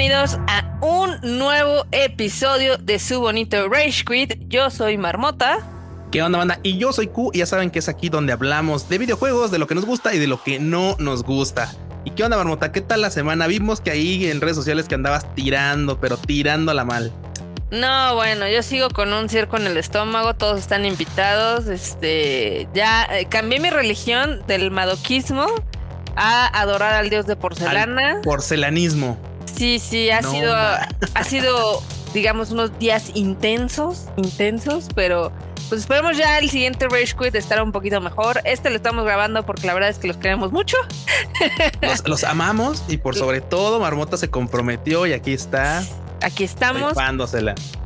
bienvenidos a un nuevo episodio de su bonito Rage Quit. Yo soy Marmota. ¿Qué onda, banda? Y yo soy Q, y ya saben que es aquí donde hablamos de videojuegos, de lo que nos gusta y de lo que no nos gusta. ¿Y qué onda, Marmota? ¿Qué tal la semana? Vimos que ahí en redes sociales que andabas tirando, pero tirándola mal. No, bueno, yo sigo con un circo en el estómago, todos están invitados. Este, ya eh, cambié mi religión del madoquismo a adorar al dios de porcelana. Al porcelanismo. Sí, sí, ha sido, ha sido, digamos, unos días intensos, intensos, pero pues esperemos ya el siguiente Rage Quit estar un poquito mejor. Este lo estamos grabando porque la verdad es que los queremos mucho. Los, amamos y por sobre todo Marmota se comprometió y aquí está. Aquí estamos.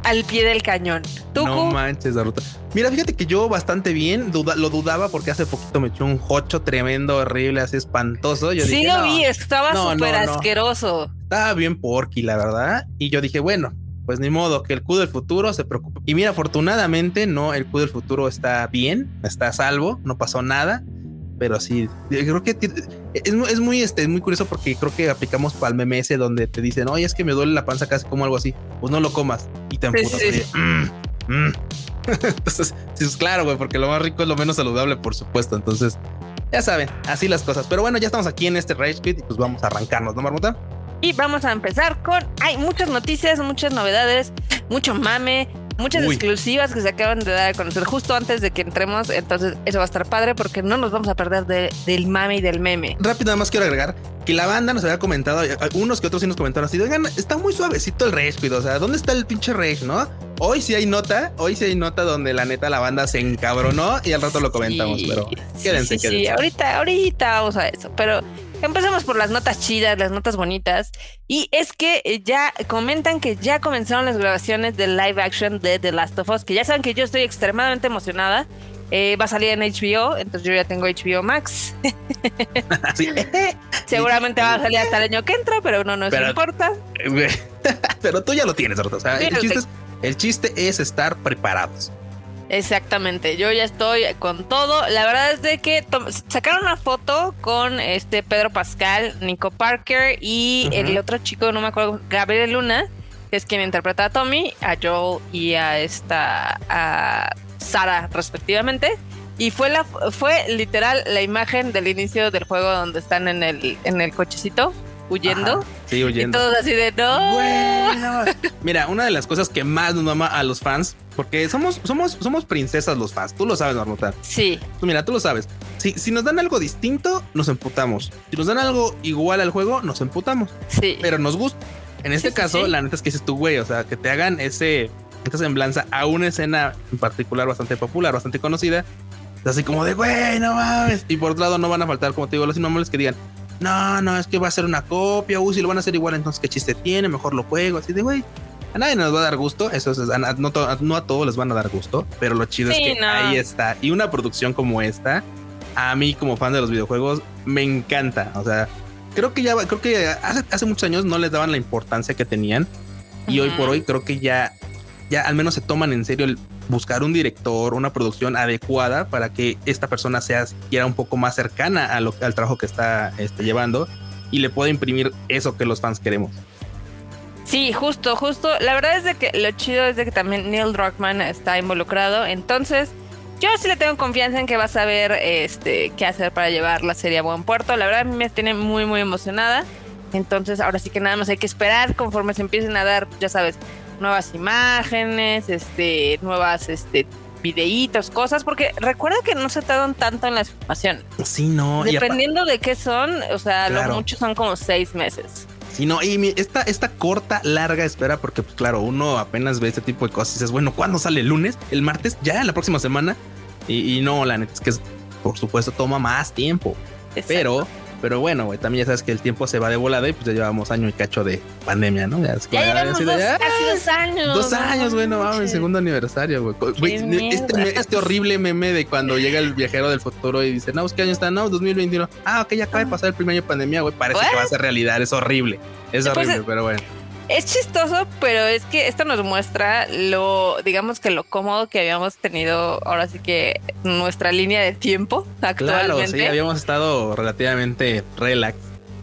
Al pie del cañón. no manches, Daruta. Mira, fíjate que yo bastante bien lo dudaba porque hace poquito me echó un hocho tremendo, horrible, así espantoso. Yo sí lo vi, estaba súper asqueroso. Estaba bien porky, la verdad. Y yo dije, bueno, pues ni modo, que el Q del futuro se preocupe. Y mira, afortunadamente, no, el Q del futuro está bien, está a salvo, no pasó nada. Pero sí, creo que es, muy, este, muy curioso porque creo que aplicamos para el meme ese donde te dicen, oye, es que me duele la panza casi como algo así. Pues no lo comas y te empujas. Mm, mm". Entonces, sí, es claro, güey, porque lo más rico es lo menos saludable, por supuesto. Entonces, ya saben, así las cosas. Pero bueno, ya estamos aquí en este Rage Quit y pues vamos a arrancarnos, ¿no, Marmota? Y vamos a empezar con. Hay muchas noticias, muchas novedades, mucho mame, muchas exclusivas que se acaban de dar a conocer justo antes de que entremos. Entonces, eso va a estar padre porque no nos vamos a perder del mame y del meme. Rápido, nada más quiero agregar que la banda nos había comentado, unos que otros sí nos comentaron así, oigan, está muy suavecito el rage, o sea, ¿dónde está el pinche rage, no? Hoy sí hay nota, hoy sí hay nota donde la neta la banda se encabronó y al rato lo comentamos, pero quédense, sí, Sí, ahorita, ahorita vamos a eso, pero Empecemos por las notas chidas, las notas bonitas. Y es que eh, ya comentan que ya comenzaron las grabaciones del live action de The Last of Us, que ya saben que yo estoy extremadamente emocionada. Eh, va a salir en HBO, entonces yo ya tengo HBO Max. Seguramente va a salir hasta el año que entra, pero no nos importa. pero tú ya lo tienes, O sea, el chiste es estar preparados. Exactamente, yo ya estoy con todo. La verdad es de que sacaron una foto con este Pedro Pascal, Nico Parker y el otro chico, no me acuerdo, Gabriel Luna, que es quien interpreta a Tommy, a Joel y a esta a Sara respectivamente. Y fue la fue literal la imagen del inicio del juego donde están en el en el cochecito huyendo. sí, huyendo. Y todos así de no. Mira, una de las cosas que más nos mama a los fans, porque somos, somos, somos princesas los fans. Tú lo sabes, Marmota. Sí. Tú mira, tú lo sabes. Si, si nos dan algo distinto, nos emputamos. Si nos dan algo igual al juego, nos emputamos. Sí. Pero nos gusta. En este caso, la neta es que dices tú, güey, o sea, que te hagan ese, esa semblanza a una escena en particular bastante popular, bastante conocida. Así como de, güey, no mames. Y por otro lado, no van a faltar, como te digo, los inmamables que digan, no, no, es que va a ser una copia, uy, si lo van a hacer igual, entonces qué chiste tiene, mejor lo juego, así de, güey. A nadie nos va a dar gusto, eso es, no, a todos les van a dar gusto, pero lo chido es que ahí está. Y una producción como esta, a mí como fan de los videojuegos, me encanta. O sea, creo que ya, creo que hace, muchos años no les daban la importancia que tenían. Y hoy por hoy creo que ya, ya al menos se toman en serio el buscar un director, una producción adecuada para que esta persona sea un poco más cercana a lo, al trabajo que está este, llevando y le pueda imprimir eso que los fans queremos. Sí, justo, justo. La verdad es de que lo chido es de que también Neil Druckmann está involucrado. Entonces, yo sí le tengo confianza en que va a saber este, qué hacer para llevar la serie a buen puerto. La verdad a mí me tiene muy, muy emocionada. Entonces, ahora sí que nada más hay que esperar conforme se empiecen a dar, ya sabes, nuevas imágenes, este, nuevas, este, videitos, cosas, porque recuerda que no se tardan tanto en las filmaciones. Sí, no. Dependiendo de qué son, o sea, los muchos son como seis meses. Sí, no, y esta, esta corta, larga espera, porque pues claro, uno apenas ve este tipo de cosas y dices, bueno, ¿cuándo sale el lunes? ¿El martes? ¿Ya? ¿La próxima semana? Y, y no, la neta es que por supuesto toma más tiempo. Pero pero bueno, güey, también ya sabes que el tiempo se va de volada y pues ya llevamos año y cacho de pandemia, ¿no? Ya, ya llevamos dos, casi dos años. Dos años, güey, no mames, segundo aniversario, güey. Este, este, horrible meme de cuando llega el viajero del futuro y dice, no, pues, ¿qué año está? No, 2021. Ah, ok, ya acaba de pasar el primer año de pandemia, güey. Parece que va a ser realidad, es horrible. Es pues, horrible, pero bueno. Es chistoso, pero es que esto nos muestra lo, digamos que lo cómodo que habíamos tenido ahora sí que nuestra línea de tiempo actualmente. Claro, sí, habíamos estado relativamente relax.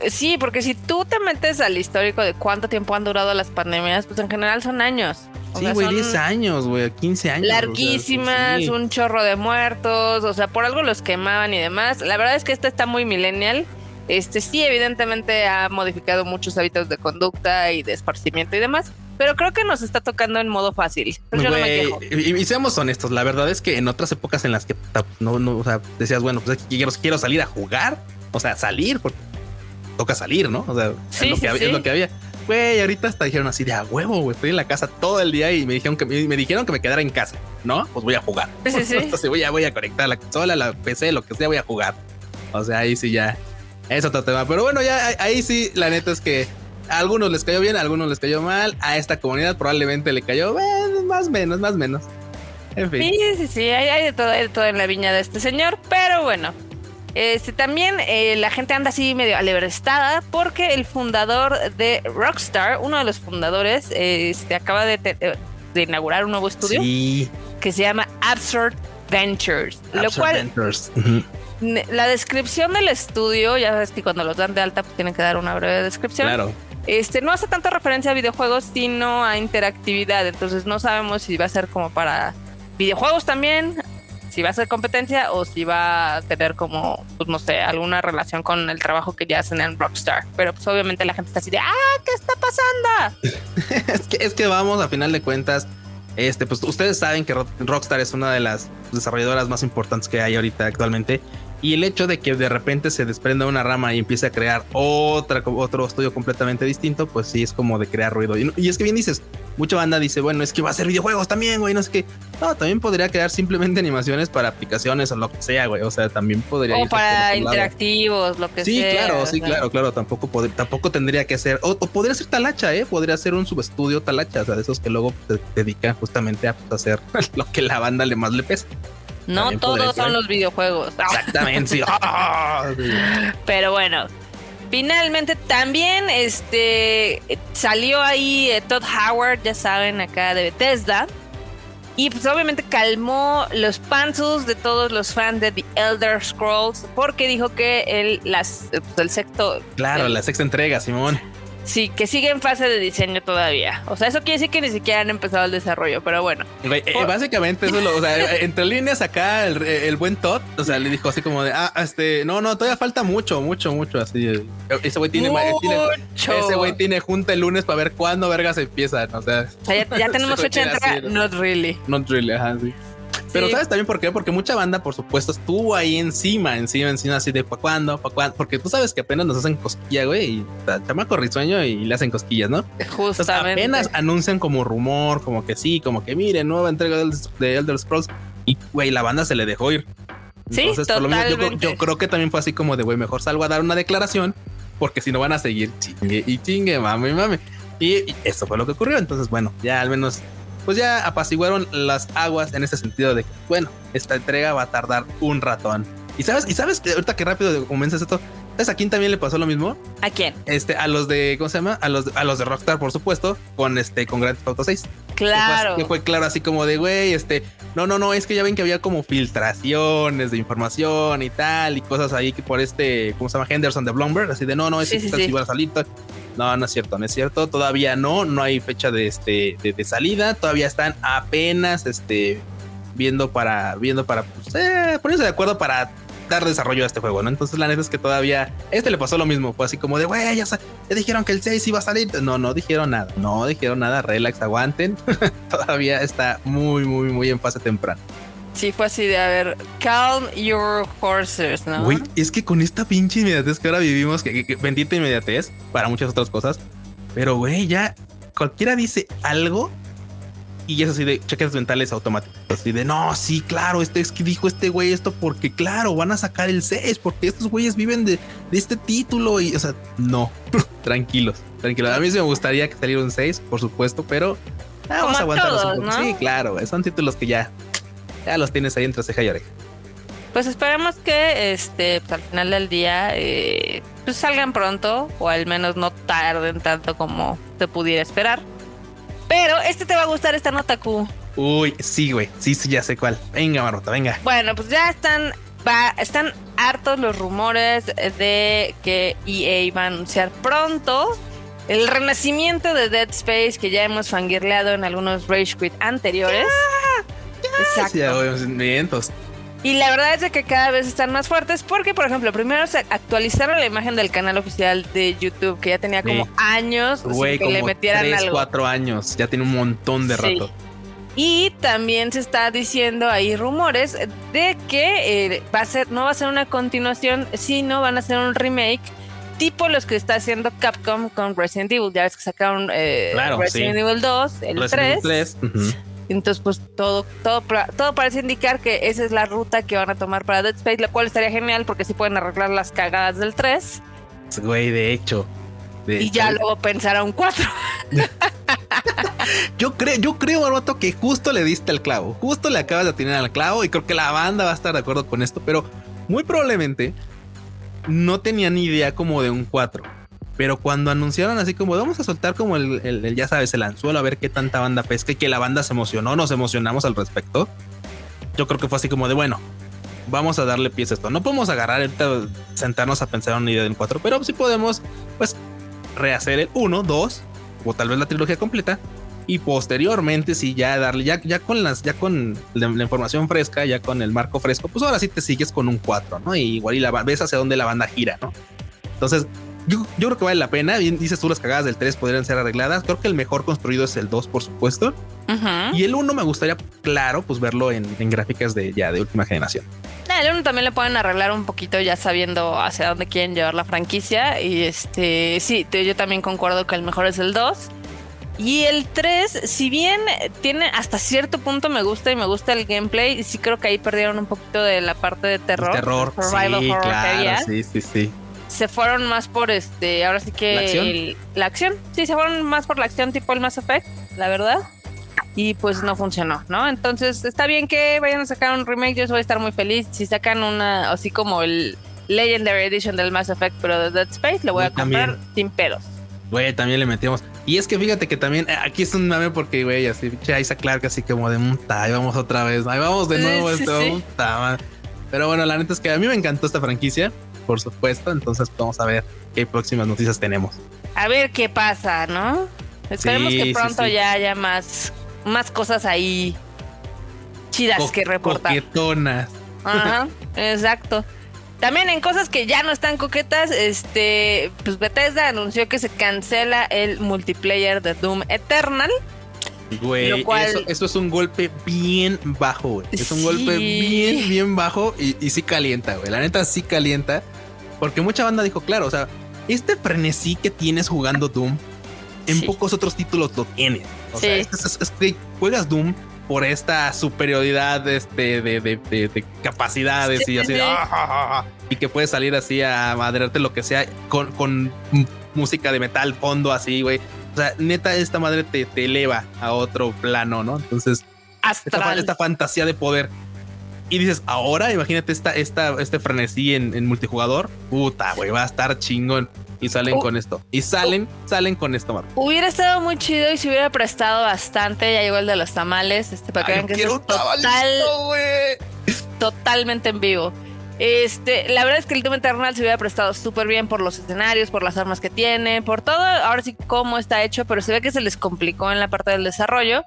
Sí, porque si tú te metes al histórico de cuánto tiempo han durado las pandemias, pues en general son años. sí, güey, 10 años, güey, 15 años. Larguísimas, un chorro de muertos, o sea, por algo los quemaban y demás. La verdad es que esta está muy millennial. Este sí, evidentemente ha modificado muchos hábitos de conducta y de esparcimiento y demás, pero creo que nos está tocando en modo fácil. yo no me quejo. Y, seamos honestos, la verdad es que en otras épocas en las que no, no o sea, decías, bueno, pues quiero, quiero salir a jugar, o sea, salir, porque toca salir, ¿no? O sea, es, lo que había, es lo que había. Güey, ahorita hasta dijeron así de a huevo, güey. Estoy en la casa todo el día y me dijeron que me, dijeron que me quedara en casa, ¿no? Pues voy a jugar. Sí, sí. Entonces voy a, voy a conectar la consola, la PC, lo que sea, voy a jugar. O sea, ahí sí ya es otro tema. Pero bueno, ya ahí sí, la neta es que a algunos les cayó bien, a algunos les cayó mal. A esta comunidad probablemente le cayó bueno, más menos, más menos. En fin. Sí, sí, sí, hay, de todo, hay de todo en la viña de este señor. Pero bueno, este, también eh, la gente anda así medio alebrestada porque el fundador de Rockstar, uno de los fundadores, este, acaba de, inaugurar un nuevo estudio que se llama Absurd Ventures. lo cual, Ventures la descripción del estudio, ya sabes que cuando los dan de alta pues tienen que dar una breve descripción. Claro. Este, no hace tanta referencia a videojuegos, sino a interactividad. Entonces no sabemos si va a ser como para videojuegos también, si va a ser competencia o si va a tener como, pues no sé, alguna relación con el trabajo que ya hacen en Rockstar. Pero pues obviamente la gente está así de, ah, ¿qué está pasando? es, que, es que vamos, a final de cuentas, este, pues ustedes saben que Rockstar es una de las desarrolladoras más importantes que hay ahorita actualmente y el hecho de que de repente se desprenda una rama y empiece a crear otra, otro estudio completamente distinto, pues sí es como de crear ruido. Y, es que bien dices, mucha banda dice, bueno, es que va a ser videojuegos también, güey, no sé qué. No, también podría crear simplemente animaciones para aplicaciones o lo que sea, güey. O sea, también podría. O para interactivos, lo que sea. Sí, claro, sí, claro, claro. Tampoco, tampoco tendría que ser. O, podría ser talacha, ¿eh? Podría ser un subestudio talacha, o sea, de esos que luego se dedican justamente a pues, hacer lo que la banda le más le pesa. No todos son los videojuegos. Exactamente, Pero bueno, finalmente también este salió ahí eh, Todd Howard, ya saben, acá de Bethesda. Y pues obviamente calmó los panzos de todos los fans de The Elder Scrolls porque dijo que el, las, pues, el sexto... Claro, la sexta entrega, Simón. Sí, que sigue en fase de diseño todavía. O sea, eso quiere decir que ni siquiera han empezado el desarrollo, pero bueno. Eh, básicamente eso lo, o sea, entre líneas acá el, buen Todd, o sea, le dijo así como de, ah, este, no, no, todavía falta mucho, mucho, mucho, así. Ese güey tiene, ese güey tiene junta el lunes para ver cuándo vergas empiezan, o sea. ya, tenemos fecha de entrega, not really. Not really, ajá, sí. Pero ¿sabes también por qué? Porque mucha banda, por supuesto, estuvo ahí encima, encima, encima, así de ¿para cuándo? ¿para cuándo? Porque tú sabes que apenas nos hacen cosquilla, güey, y chamaco risueño y le hacen cosquillas, ¿no? Justamente. apenas anuncian como rumor, como que sí, como que miren, nueva entrega de Elder Scrolls. Y, güey, la banda se le dejó ir. Entonces, sí, por lo menos yo, creo que también fue así como de, güey, mejor salgo a dar una declaración, porque si no van a seguir chingue y chingue, mami, mami. Y, y eso fue lo que ocurrió. Entonces, bueno, ya al menos pues ya apaciguaron las aguas en ese sentido de que, bueno, esta entrega va a tardar un ratón. Y sabes, y sabes que ahorita que rápido comienzas esto, ¿sabes a quién también le pasó lo mismo? ¿A quién? Este, a los de, ¿cómo se llama? A los, a los de Rockstar, por supuesto, con este, con Grand Theft Auto 6. Claro. Que fue, claro, así como de, güey, este, no, no, no, es que ya ven que había como filtraciones de información y tal, y cosas ahí que por este, ¿cómo se llama? Henderson de Bloomberg, así de, no, no, es que sí, a salir. No, no es cierto, no es cierto. Todavía no, no hay fecha de este de, salida. Todavía están apenas este viendo para viendo para pues, eh, ponerse de acuerdo para dar desarrollo a este juego, ¿no? Entonces la neta es que todavía este le pasó lo mismo, fue así como de, güey, ya, ya, dijeron que el 6 iba a salir. No, no dijeron nada, no dijeron nada, relax, aguanten. todavía está muy, muy, muy en fase temprana. Sí, fue así de, a ver, calm your horses, ¿no? Güey, es que con esta pinche inmediatez que ahora vivimos, que, bendita inmediatez para muchas otras cosas, pero güey, ya cualquiera dice algo y es así de cheques mentales automáticos. Así de no, sí, claro, este es que dijo este güey esto porque, claro, van a sacar el 6 porque estos güeyes viven de, este título y, o sea, no, tranquilos, tranquilos. A mí sí me gustaría que saliera un 6, por supuesto, pero vamos a aguantar. Sí, claro, son títulos que ya ya los tienes ahí entre ceja y oreja. Pues esperemos que este pues, al final del día eh, pues salgan pronto o al menos no tarden tanto como se pudiera esperar. Pero este te va a gustar esta nota Q. Uy, sí, güey. Sí, sí, ya sé cuál. Venga, Marota, venga. Bueno, pues ya están va, están hartos los rumores de que EA va a anunciar pronto el renacimiento de Dead Space que ya hemos fangirleado en algunos Rage Quit anteriores. Exacto. Y la verdad es que cada vez están más fuertes porque, por ejemplo, primero se actualizaron la imagen del canal oficial de YouTube que ya tenía como años que le metieran tres, cuatro años. Ya tiene un montón de rato. Y también se está diciendo ahí rumores de que eh, va a ser, no va a ser una continuación, sino van a ser un remake tipo los que está haciendo Capcom con Resident Evil. Ya ves que sacaron eh, Resident Evil 2, el 3. Entonces, pues todo, todo, todo parece indicar que esa es la ruta que van a tomar para Dead Space, lo cual estaría genial porque sí pueden arreglar las cagadas del 3. Güey, de hecho. y ya luego pensar a un 4. yo creo, yo creo, Barbato, que justo le diste el clavo. Justo le acabas de tener al clavo y creo que la banda va a estar de acuerdo con esto, pero muy probablemente no tenía ni idea como de un 4 pero cuando anunciaron así como vamos a soltar como el, ya sabes, el anzuelo a ver qué tanta banda pesca y que la banda se emocionó, nos emocionamos al respecto. Yo creo que fue así como de bueno, vamos a darle pies a esto. No podemos agarrar ahorita, sentarnos a pensar una idea del 4, pero sí podemos, pues, rehacer el 1, 2 o tal vez la trilogía completa y posteriormente sí ya darle ya, ya con las ya con la, información fresca ya con el marco fresco pues ahora sí te sigues con un 4 no y igual y la ves hacia dónde la banda gira no entonces yo, creo que vale la pena. Bien, dices tú, las cagadas del 3 podrían ser arregladas. Creo que el mejor construido es el 2, por supuesto. Y el 1 me gustaría, claro, pues verlo en, gráficas de ya de última generación. el 1 también le pueden arreglar un poquito ya sabiendo hacia dónde quieren llevar la franquicia. Y este, sí, yo también concuerdo que el mejor es el 2. Y el 3, si bien tiene hasta cierto punto me gusta y me gusta el gameplay, sí creo que ahí perdieron un poquito de la parte de terror. terror, sí, claro, sí, sí, sí se fueron más por este, ahora sí que ¿La acción? Sí, se fueron más por la acción tipo el Mass Effect, la verdad. Y pues no funcionó, ¿no? Entonces está bien que vayan a sacar un remake, yo voy a estar muy feliz. Si sacan una, así como el Legendary Edition del Mass Effect, pero de Dead Space, le voy a comprar sin pelos. Güey, también le metimos. Y es que fíjate que también eh, aquí es un mame porque, güey, así, Isaac Clark, así como de puta, ahí vamos otra vez, ahí vamos de nuevo, esto, Pero bueno, la neta es que a mí me encantó esta franquicia por supuesto. Entonces vamos a ver qué próximas noticias tenemos. A ver qué pasa, ¿no? Esperemos que pronto ya haya más, más cosas ahí chidas que reportar. Coquetonas. Ajá, exacto. También en cosas que ya no están coquetas, este, pues Bethesda anunció que se cancela el multiplayer de Doom Eternal. Güey, eso, es un golpe bien bajo, güey. Es un golpe bien, bien bajo y, y sí calienta, güey. La neta sí calienta. Porque mucha banda dijo, claro, o sea, este frenesí que tienes jugando Doom, en pocos otros títulos lo tienes. O sea, es, que juegas Doom por esta superioridad este, de, de, de, capacidades y así, ah, y que puedes salir así a madrearte lo que sea con, con música de metal fondo así, güey. O sea, neta, esta madre te, te eleva a otro plano, ¿no? Entonces, esta, esta, fantasía de poder. Y dices, ahora imagínate esta, esta, este frenesí en, multijugador. Puta, güey, va a estar chingón. Y salen oh. con esto. Y salen, salen con esto, Marco. Hubiera estado muy chido y se hubiera prestado bastante. Ya llegó el de los tamales. Este, para que vean que es total, totalmente en vivo. Este, la verdad es que el Doom Eternal se hubiera prestado súper bien por los escenarios, por las armas que tiene, por todo. Ahora sí, cómo está hecho, pero se ve que se les complicó en la parte del desarrollo.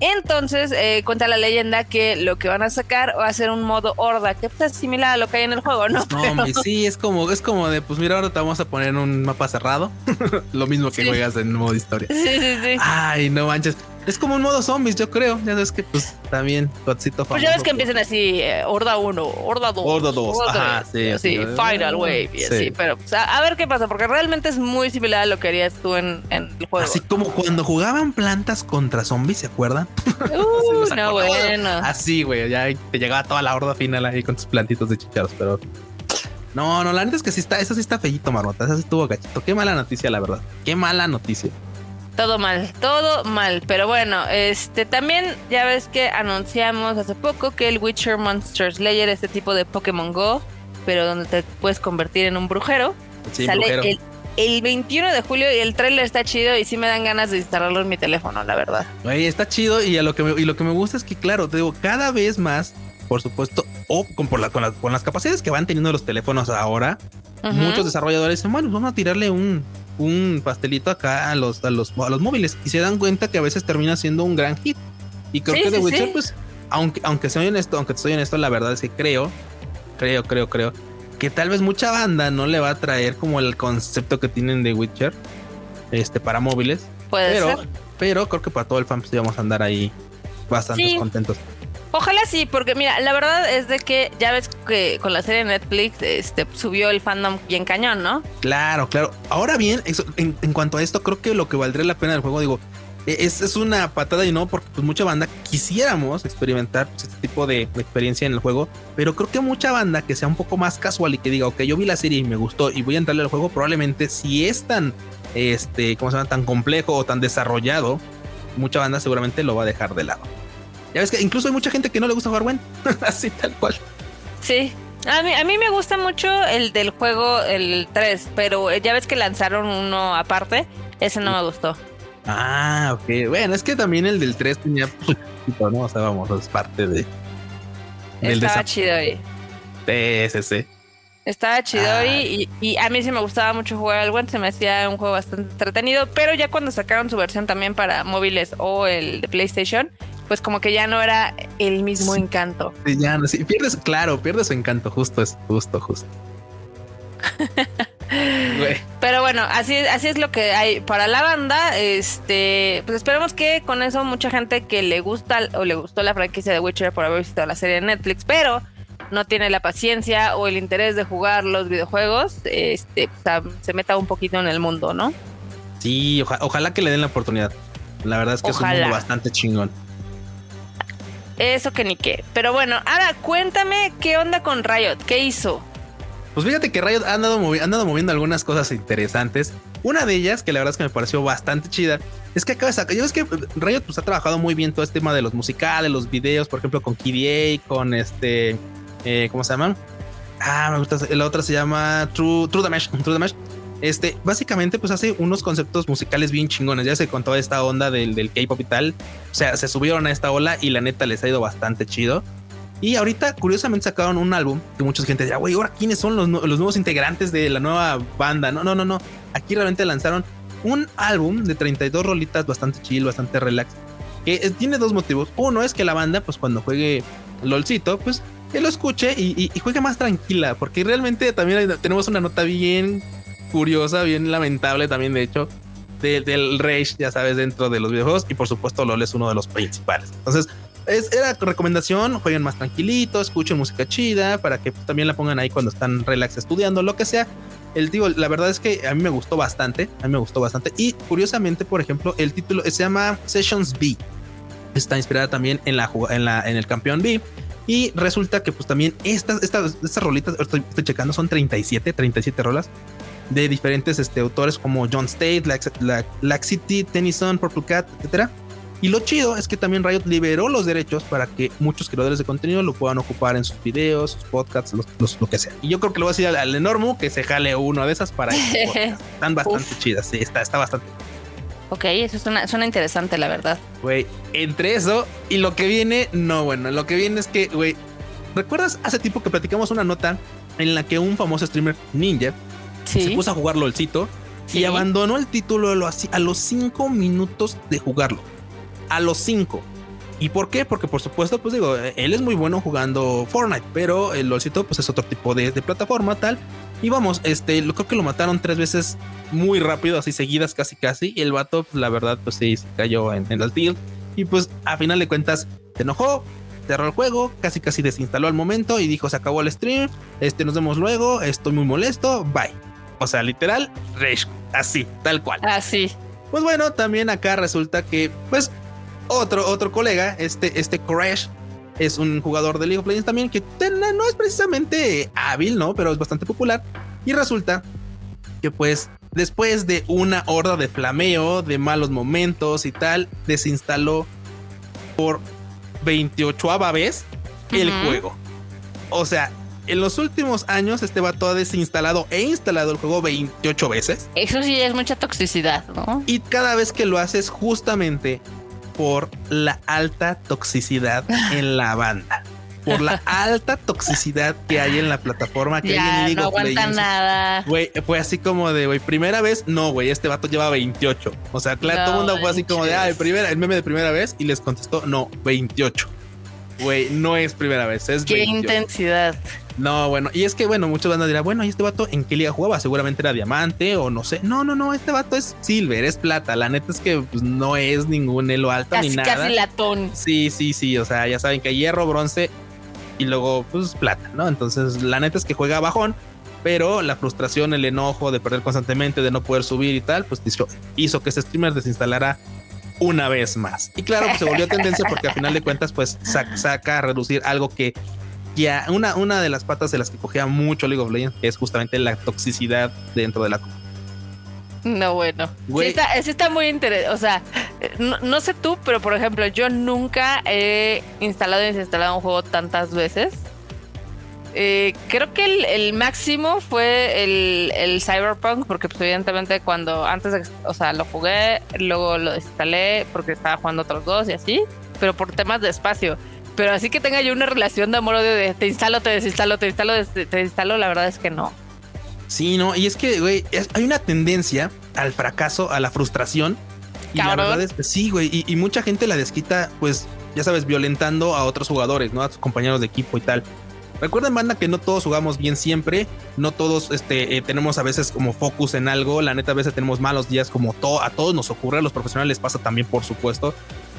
Entonces, eh, cuenta la leyenda que lo que van a sacar va a ser un modo horda, que pues, es similar a lo que hay en el juego, ¿no? No, sí, es como, es como de, pues mira, ahora te vamos a poner un mapa cerrado. lo mismo que juegas en modo historia. Sí, sí, sí. Ay, no manches. Es como un modo zombies, yo creo. Ya sabes que, pues, también, Godzito Pues ya ves que empiezan así, eh, Horda 1, Horda 2. Horda 2, ajá, sí. Sí, Final Wave y así. Pero, pues, a, ver qué pasa, porque realmente es muy similar a lo que harías tú en, en el juego. Así como cuando jugaban plantas contra zombies, ¿se acuerdan? Uh, no, bueno. Así, güey, ya te llegaba toda la horda final ahí con tus plantitos de chicharos, pero... No, no, la neta es que sí está, eso sí está feíto, Marmota. Eso sí estuvo gachito. Qué mala noticia, la verdad. Qué mala noticia. Todo mal, todo mal. Pero bueno, este también ya ves que anunciamos hace poco que el Witcher Monster Slayer, este tipo de Pokémon Go, pero donde te puedes convertir en un brujero, sale El, 21 de julio y el trailer está chido y sí me dan ganas de instalarlo en mi teléfono, la verdad. está chido y a lo que me, y lo que me gusta es que, claro, te digo, cada vez más por supuesto, o con, por con, las capacidades que van teniendo los teléfonos ahora, muchos desarrolladores dicen, bueno, vamos a tirarle un, un pastelito acá a los, a los, a los móviles y se dan cuenta que a veces termina siendo un gran hit. Y creo que The Witcher, pues, aunque, aunque soy honesto, aunque estoy honesto, la verdad es que creo, creo, creo, creo que tal vez mucha banda no le va a traer como el concepto que tienen de Witcher este para móviles. Puede pero, ser. Pero creo que para todo el fan pues íbamos a andar ahí bastante contentos. Ojalá sí, porque mira, la verdad es de que ya ves que con la serie de Netflix este, subió el fandom bien cañón, ¿no? Claro, claro. Ahora bien, en, en, cuanto a esto, creo que lo que valdría la pena del juego, digo, e, es, es una patada y no, porque pues mucha banda quisiéramos experimentar pues, este tipo de, experiencia en el juego, pero creo que mucha banda que sea un poco más casual y que diga, ok, yo vi la serie y me gustó y voy a entrarle al juego, probablemente si es tan, este, ¿cómo se llama? Tan complejo o tan desarrollado, mucha banda seguramente lo va a dejar de lado. Ya ves que incluso hay mucha gente que no le gusta jugar Gwen. Así tal cual. Sí. A mí, a mí me gusta mucho el del juego, el 3, pero ya ves que lanzaron uno aparte. Ese no me gustó. Ah, ok. Bueno, es que también el del 3 tenía ¿no? O sea, vamos, es parte de. Estaba chido ahí. Sí, sí, Estaba chido ah. y, y, a mí sí me gustaba mucho jugar al One, se me hacía un juego bastante entretenido, pero ya cuando sacaron su versión también para móviles o el de PlayStation, pues como que ya no era el mismo encanto. Ya no, sí, pierdes, claro, pierdes su encanto, justo es, justo, justo. Pero bueno, así, así es lo que hay para la banda. Este, pues esperemos que con eso mucha gente que le gusta o le gustó la franquicia de Witcher por haber visto la serie de Netflix, pero no tiene la paciencia o el interés de jugar los videojuegos, este, pues, se meta un poquito en el mundo, ¿no? Sí, ojalá que le den la oportunidad. La verdad es que es un mundo bastante chingón. Eso que ni qué. Pero bueno, ahora cuéntame qué onda con Riot, qué hizo. Pues fíjate que Riot ha andado, moviendo algunas cosas interesantes. Una de ellas, que la verdad es que me pareció bastante chida, es que acaba de sacar. Yo es que Riot pues, ha trabajado muy bien todo este tema de los musicales, los videos, por ejemplo, con KDA, con este. Eh, ¿Cómo se llaman? Ah, me gusta. La otra se llama True, True Damage. True Damage este, básicamente, pues hace unos conceptos musicales bien chingones. Ya se con toda esta onda del, K-pop y tal. O sea, se subieron a esta ola y la neta les ha ido bastante chido. Y ahorita, curiosamente, sacaron un álbum que mucha gente decía, güey, ahora quiénes son los, los, nuevos integrantes de la nueva banda. No, no, no, no. Aquí realmente lanzaron un álbum de 32 rolitas bastante chill, bastante relax. Que tiene dos motivos. Uno es que la banda, pues cuando juegue LOLcito, pues que lo escuche y, y juegue más tranquila. Porque realmente también tenemos una nota bien curiosa, bien lamentable también, de hecho, del Rage, ya sabes, dentro de los videojuegos. Y por supuesto, LOL es uno de los principales. Entonces, es, era recomendación, jueguen más tranquilito, escuchen música chida para que también la pongan ahí cuando están relax estudiando, lo que sea. El tío, la verdad es que a mí me gustó bastante, a mí me gustó bastante. Y curiosamente, por ejemplo, el título se llama Sessions B. Está inspirada también en, la, en, la, en el campeón B. Y resulta que pues también estas, estas, estas rolitas, estoy, estoy checando, son 37, 37 rolas de diferentes este, autores como John State, Laxity, Tennyson, Purple Cat, etcétera. Y lo chido es que también Riot liberó los derechos para que muchos creadores de contenido lo puedan ocupar en sus videos, sus podcasts, lo que sea. Y yo creo que le voy a decir al, enorme que se jale uno de esas para Están bastante chidas, sí, está, está bastante. Ok, eso suena, suena interesante, la verdad. Güey, entre eso y lo que viene, no, bueno, lo que viene es que, güey, ¿recuerdas hace tiempo que platicamos una nota en la que un famoso streamer, Ninja, se puso a jugar LOLcito y abandonó el título a los 5 minutos de jugarlo. A los 5. ¿Y por qué? Porque por supuesto, pues digo, él es muy bueno jugando Fortnite, pero el LOLcito pues es otro tipo de, plataforma tal. Y vamos, este, lo creo que lo mataron tres veces muy rápido, así seguidas casi casi. Y el vato, pues, la verdad, pues sí, se cayó en, el tilt. Y pues a final de cuentas se enojó, cerró el juego, casi casi desinstaló al momento y dijo se acabó el stream, este nos vemos luego, estoy muy molesto, bye. O sea, literal, Rage, así, tal cual. Así. Pues bueno, también acá resulta que, pues, otro, otro colega, este, este Crash, es un jugador de League of Legends también que no es precisamente hábil, ¿no? Pero es bastante popular. Y resulta que, pues, después de una horda de flameo, de malos momentos y tal, desinstaló por 28 vez el juego. O sea, en los últimos años, este vato ha desinstalado e instalado el juego 28 veces. Eso sí es mucha toxicidad, ¿no? Y cada vez que lo haces justamente por la alta toxicidad en la banda. por la alta toxicidad que hay en la plataforma que hay en League no of aguanta nada. Güey, fue así como de, güey, primera vez, no, güey, este vato lleva 28. O sea, claro, todo el mundo fue así como de, ah, el, primera, el meme de primera vez y les contestó, no, 28. Güey, no es primera vez, es Qué intensidad. No, bueno, y es que, bueno, muchos van a decir, bueno, ¿y este vato en qué liga jugaba? Seguramente era diamante o no sé. No, no, no, este vato es silver, es plata. La neta es que pues, no es ningún elo alto ni nada. Casi latón. Sí, sí, sí. O sea, ya saben que hierro, bronce y luego, pues, plata, ¿no? Entonces, la neta es que juega bajón, pero la frustración, el enojo de perder constantemente, de no poder subir y tal, pues hizo, hizo que ese streamer desinstalara una vez más. Y claro, pues se volvió tendencia porque al final de cuentas, pues saca a reducir algo que ya una, una de las patas de las que cogía mucho League of Legends es justamente la toxicidad dentro de la no, bueno. Sí está, está, muy interesante. O sea, no, sé tú, pero por ejemplo, yo nunca he instalado y desinstalado un juego tantas veces. Eh, creo que el, máximo fue el, el, Cyberpunk, porque pues, evidentemente cuando antes de, o sea, lo jugué, luego lo desinstalé porque estaba jugando otros dos y así, pero por temas de espacio. Pero así que tenga yo una relación de amor-odio de te instalo, te desinstalo, te instalo, te instalo, la verdad es que no. Sí, no, y es que, güey, hay una tendencia al fracaso, a la frustración. Y la verdad es que sí, güey, y, mucha gente la desquita, pues, ya sabes, violentando a otros jugadores, ¿no? A sus compañeros de equipo y tal. Recuerden, banda, que no todos jugamos bien siempre, no todos este, eh, tenemos a veces como focus en algo, la neta a veces tenemos malos días como a todos nos ocurre, a los profesionales pasa también, por supuesto.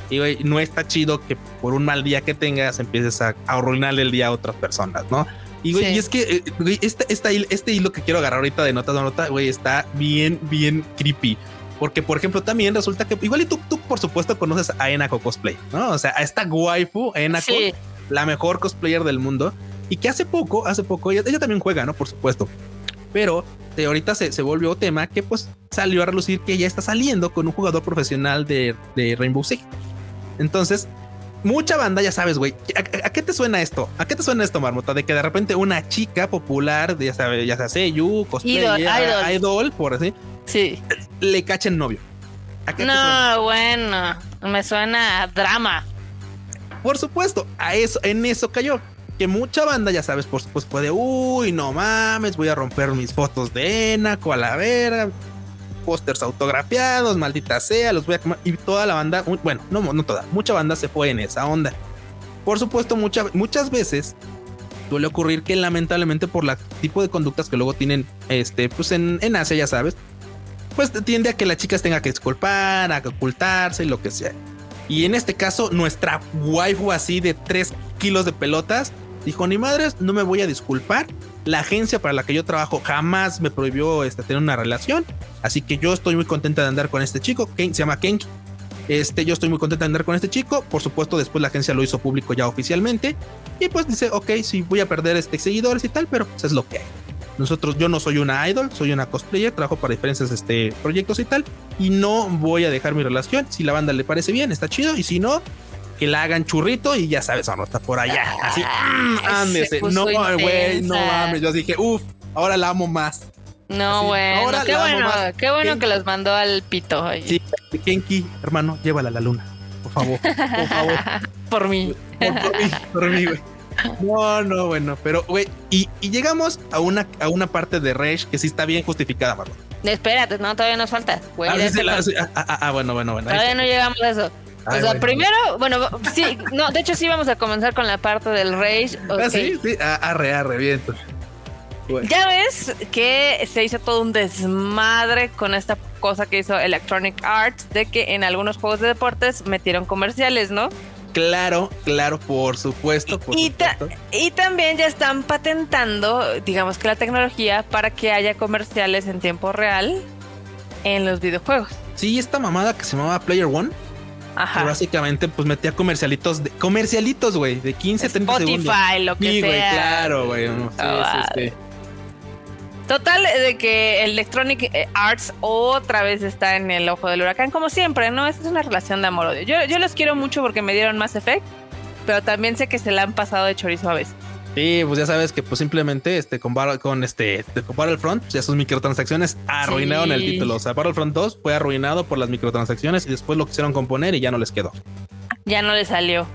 Y no está chido que por un mal día que tengas empieces a, arruinarle el día a otras personas, ¿no? Y, güey, y es que eh, este, este, hilo que quiero agarrar ahorita de notas de nota, güey, está bien, bien creepy. Porque, por ejemplo, también resulta que igual y tú, tú por supuesto, conoces a Enako Cosplay, ¿no? O sea, a esta waifu, Enako, la mejor cosplayer del mundo. Y que hace poco, hace poco, ella, también juega, ¿no? Por supuesto. Pero de ahorita se, se, volvió tema que pues salió a relucir que ella está saliendo con un jugador profesional de, de Rainbow Six. Entonces, mucha banda, ya sabes, güey. ¿A, qué te suena esto? ¿A qué te suena esto, Marmota? De que de repente una chica popular, ya sabes, ya sea Seiyu, cosplayer, idol, idol. por así, sí. le cachen novio. ¿A qué no, bueno, me suena a drama. Por supuesto, a eso, en eso cayó. Que mucha banda, ya sabes, por supuesto, fue de uy, no mames, voy a romper mis fotos de Enaco a la vera pósters autografiados, maldita sea, los voy a quemar. Y toda la banda, bueno, no, no toda, mucha banda se fue en esa onda. Por supuesto, muchas veces suele ocurrir que lamentablemente por el tipo de conductas que luego tienen, este, pues en, en Asia, ya sabes, pues tiende a que las chicas tengan que disculpar, a ocultarse y lo que sea. Y en este caso, nuestra waifu así de 3 kilos de pelotas dijo: Ni madres, no me voy a disculpar. La agencia para la que yo trabajo jamás me prohibió este, tener una relación. Así que yo estoy muy contenta de andar con este chico. se llama Kenki. Este, yo estoy muy contenta de andar con este chico. Por supuesto, después la agencia lo hizo público ya oficialmente. Y pues dice, ok, sí, voy a perder este seguidores y tal, pero pues es lo que hay. Nosotros, yo no soy una idol, soy una cosplayer, trabajo para diferentes este, proyectos y tal. Y no voy a dejar mi relación. Si la banda le parece bien, está chido. Y si no, que la hagan churrito y ya sabes, no está por allá. Así, mm, ándese. No, güey, no mames. Yo dije, uff, ahora la amo más. No, bueno, qué bueno, qué bueno que los mandó al pito. Sí, Kenki, hermano, llévala a la luna. Por favor, por favor. por mí. Por, mí, por mí, güey. No, no, bueno, pero, güey, y, llegamos a una, a una parte de Rage que sí está bien justificada, Marlon. Espérate, no, todavía nos falta. Ah, ah, ah, ah, bueno, bueno, bueno. Todavía no llegamos a eso o sea, primero, bueno, sí, no, de hecho sí vamos a comenzar con la parte del Rage. Ah, sí, sí, arre, arre, bien. Ya ves que se hizo todo un desmadre con esta cosa que hizo Electronic Arts de que en algunos juegos de deportes metieron comerciales, ¿no? Claro, claro, por supuesto. Por y, y, también ya están patentando, digamos que la tecnología para que haya comerciales en tiempo real en los videojuegos. Sí, esta mamada que se llamaba Player One Ajá. básicamente, pues metía comercialitos, de, comercialitos, güey, de 15, 30 segundos. Spotify, lo que sea. claro, güey. Total, de que Electronic eh, Arts otra vez está en el ojo del huracán, como siempre, ¿no? Esta es una relación de amor-odio. Yo, yo los quiero mucho porque me dieron más efecto, pero también sé que se la han pasado de chorizo a veces. Sí, pues ya sabes que pues simplemente este con, con este con Battlefront, pues ya sus microtransacciones arruinaron el título. O sea, Battlefront 2 fue arruinado por las microtransacciones y después lo quisieron componer y ya no les quedó. Ya no les salió.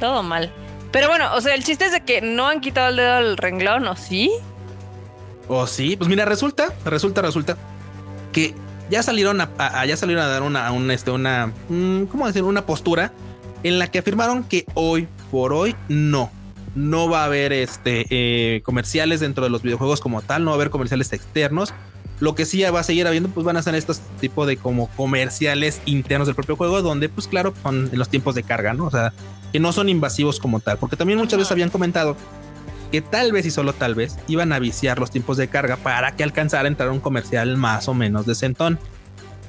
Todo mal. Pero bueno, o sea, el chiste es de que no han quitado el dedo del renglón, ¿o sí? ¿O sí? Pues mira, resulta, resulta, resulta que ya salieron a, ya salieron a dar una, una, este, una, mm, ¿cómo decir? Una postura en la que afirmaron que hoy por hoy no, no va a haber este eh, comerciales dentro de los videojuegos como tal, no va a haber comerciales externos. Lo que sí va a seguir habiendo, pues van a ser estos tipos de como comerciales internos del propio juego, donde, pues claro, son en los tiempos de carga, ¿no? O sea, que no son invasivos como tal, porque también muchas veces habían comentado que tal vez y solo tal vez iban a viciar los tiempos de carga para que alcanzara a entrar un comercial más o menos de centón.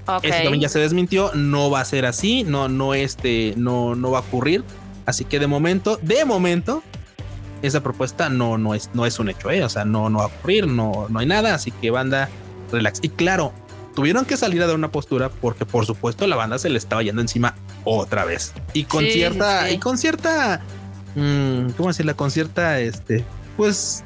Okay. Eso también ya se desmintió, no va a ser así, no, no, este, no, no va a ocurrir. Así que de momento, de momento, esa propuesta no, no, es, no es un hecho, ¿eh? o sea, no, no va a ocurrir, no, no hay nada, así que banda, relax. Y claro, tuvieron que salir a dar una postura porque por supuesto la banda se le estaba yendo encima otra vez. Y con cierta, y con cierta Mm, ¿cómo decirla? Con cierta, este, pues,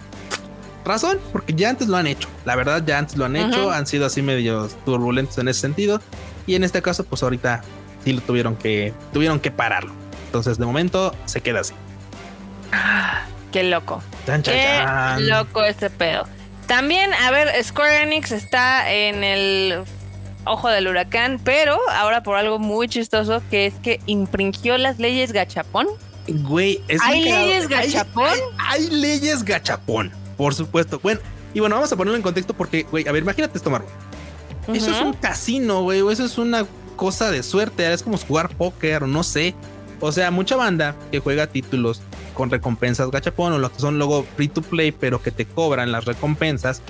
razón, porque ya antes lo han hecho. La verdad, ya antes lo han hecho, han sido así medio turbulentos en ese sentido. Y en este caso, pues ahorita sí lo tuvieron que, tuvieron que pararlo. Entonces, de momento, se queda así. Qué loco. Qué loco este pedo. También, a ver, Square Enix está en el ojo del huracán, pero ahora por algo muy chistoso que es que infringió las leyes gachapón Güey, es ¿Hay leyes gachapón? Hay, leyes gachapón, por supuesto. Bueno, y bueno, vamos a ponerlo en contexto porque, güey, a ver, imagínate esto, Marvel. Eso es un casino, güey, eso es una cosa de suerte, es como jugar póker, no sé. O sea, mucha banda que juega títulos con recompensas gachapón o lo que son luego free to play, pero que te cobran las recompensas,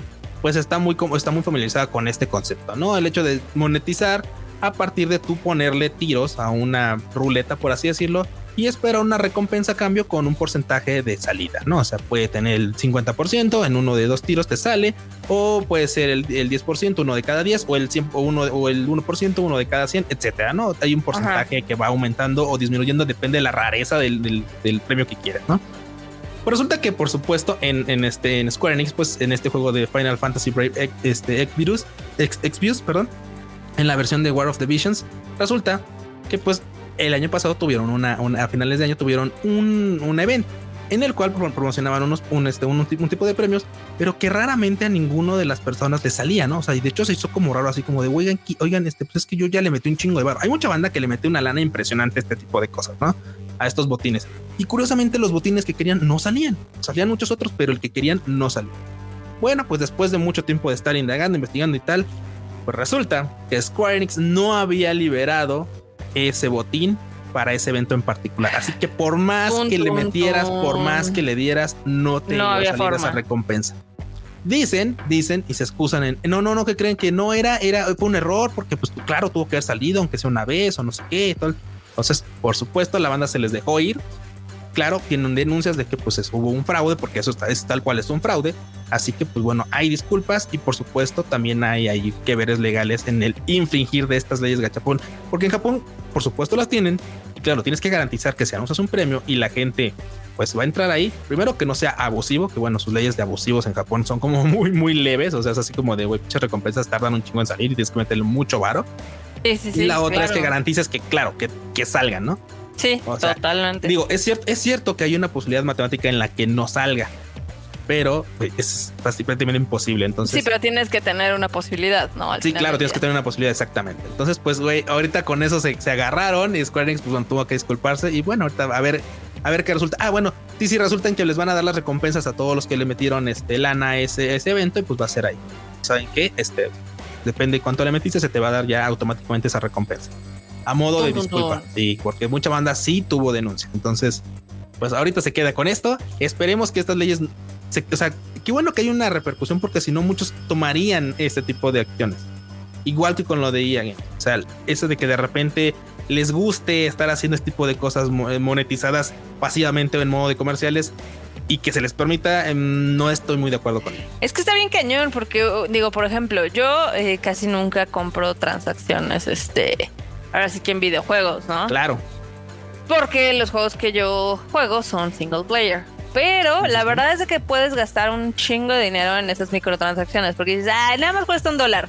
pues está muy, está muy familiarizada con este concepto, ¿no? El hecho de monetizar a partir de tú ponerle tiros a una ruleta, por así decirlo, y espera una recompensa a cambio con un porcentaje de salida, ¿no? O sea, puede tener el 50% en uno de dos tiros te sale, o puede ser el, 10%, uno de cada 10, o el, 100, o uno, o el 1%, uno de cada 100, etcétera, ¿no? Hay un porcentaje que va aumentando o disminuyendo, depende de la rareza del, premio que quieras, ¿no? Pues resulta que, por supuesto, en, este en Square Enix, pues en este juego de Final Fantasy Brave este, Exvius, Exvius, perdón, en la versión de War of the Visions, resulta que pues el año pasado tuvieron una, a finales de año tuvieron un, un evento en el cual promocionaban unos, un, este, un, tipo de premios, pero que raramente a ninguno de las personas le salía, ¿no? O sea, y de hecho se hizo como raro, así como de, oigan, oigan, este, pues es que yo ya le metí un chingo de barro. Hay mucha banda que le mete una lana impresionante a este tipo de cosas, ¿no? A estos botines. Y curiosamente los botines que querían no salían. Salían muchos otros, pero el que querían no salía. Bueno, pues después de mucho tiempo de estar indagando, investigando y tal, pues resulta que Square Enix no había liberado ese botín para ese evento en particular. Así que por más que le metieras, por más que le dieras, no te iba a salir esa recompensa. Dicen, dicen y se excusan en no, no, no, que creen que no era, era, fue un error porque pues claro, tuvo que haber salido, aunque sea una vez o no sé qué. Entonces, por supuesto, la banda se les dejó ir claro, tienen denuncias de que pues hubo un fraude, porque eso está, es tal cual es un fraude. Así que pues bueno, hay disculpas y por supuesto también hay, hay que veres legales en el infringir de estas leyes gachapón, porque en Japón por supuesto las tienen. claro, tienes que garantizar que si anuncias un premio y la gente pues va a entrar ahí. Primero que no sea abusivo, que bueno, sus leyes de abusivos en Japón son como muy, muy leves. O sea, es así como de, güey, muchas recompensas tardan un chingo en salir y tienes que meterle mucho varo. Sí, sí, sí, y la otra es que garantices que, claro, que, que salgan, ¿no? Sí, totalmente. Digo, es cierto, es cierto que hay una posibilidad matemática en la que no salga, pero es prácticamente imposible. Entonces, sí, pero tienes que tener una posibilidad, ¿no? sí, claro, tienes que tener una posibilidad, exactamente. Entonces, pues, güey, ahorita con eso se, agarraron y Square Enix pues, tuvo que disculparse. Y bueno, ahorita a ver, a ver qué resulta. Ah, bueno, sí, sí, resulta que les van a dar las recompensas a todos los que le metieron este lana a ese, ese evento y pues va a ser ahí. ¿Saben qué? Este depende de cuánto le metiste, se te va a dar ya automáticamente esa recompensa a modo de disculpa. Sí, porque mucha banda sí tuvo denuncia. Entonces, pues ahorita se queda con esto. Esperemos que estas leyes, o sea, qué bueno que hay una repercusión porque si no muchos tomarían este tipo de acciones. Igual que con lo de EA O sea, eso de que de repente les guste estar haciendo este tipo de cosas eh, monetizadas pasivamente o en modo de comerciales y que se les permita, em, no estoy muy de acuerdo con ello. Es que está bien cañón porque, digo, por ejemplo, yo eh, casi nunca compro transacciones, este, ahora sí que en videojuegos, ¿no? Claro. Porque los juegos que yo juego son single player. Pero la verdad es que puedes gastar un chingo de dinero en esas microtransacciones. Porque dices, ah, nada más cuesta un dólar.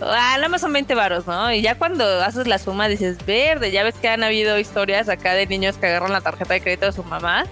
Ah, nada más son 20 varos, ¿no? Y ya cuando haces la suma dices, verde, ya ves que han habido historias acá de niños que agarran la tarjeta de crédito de su mamá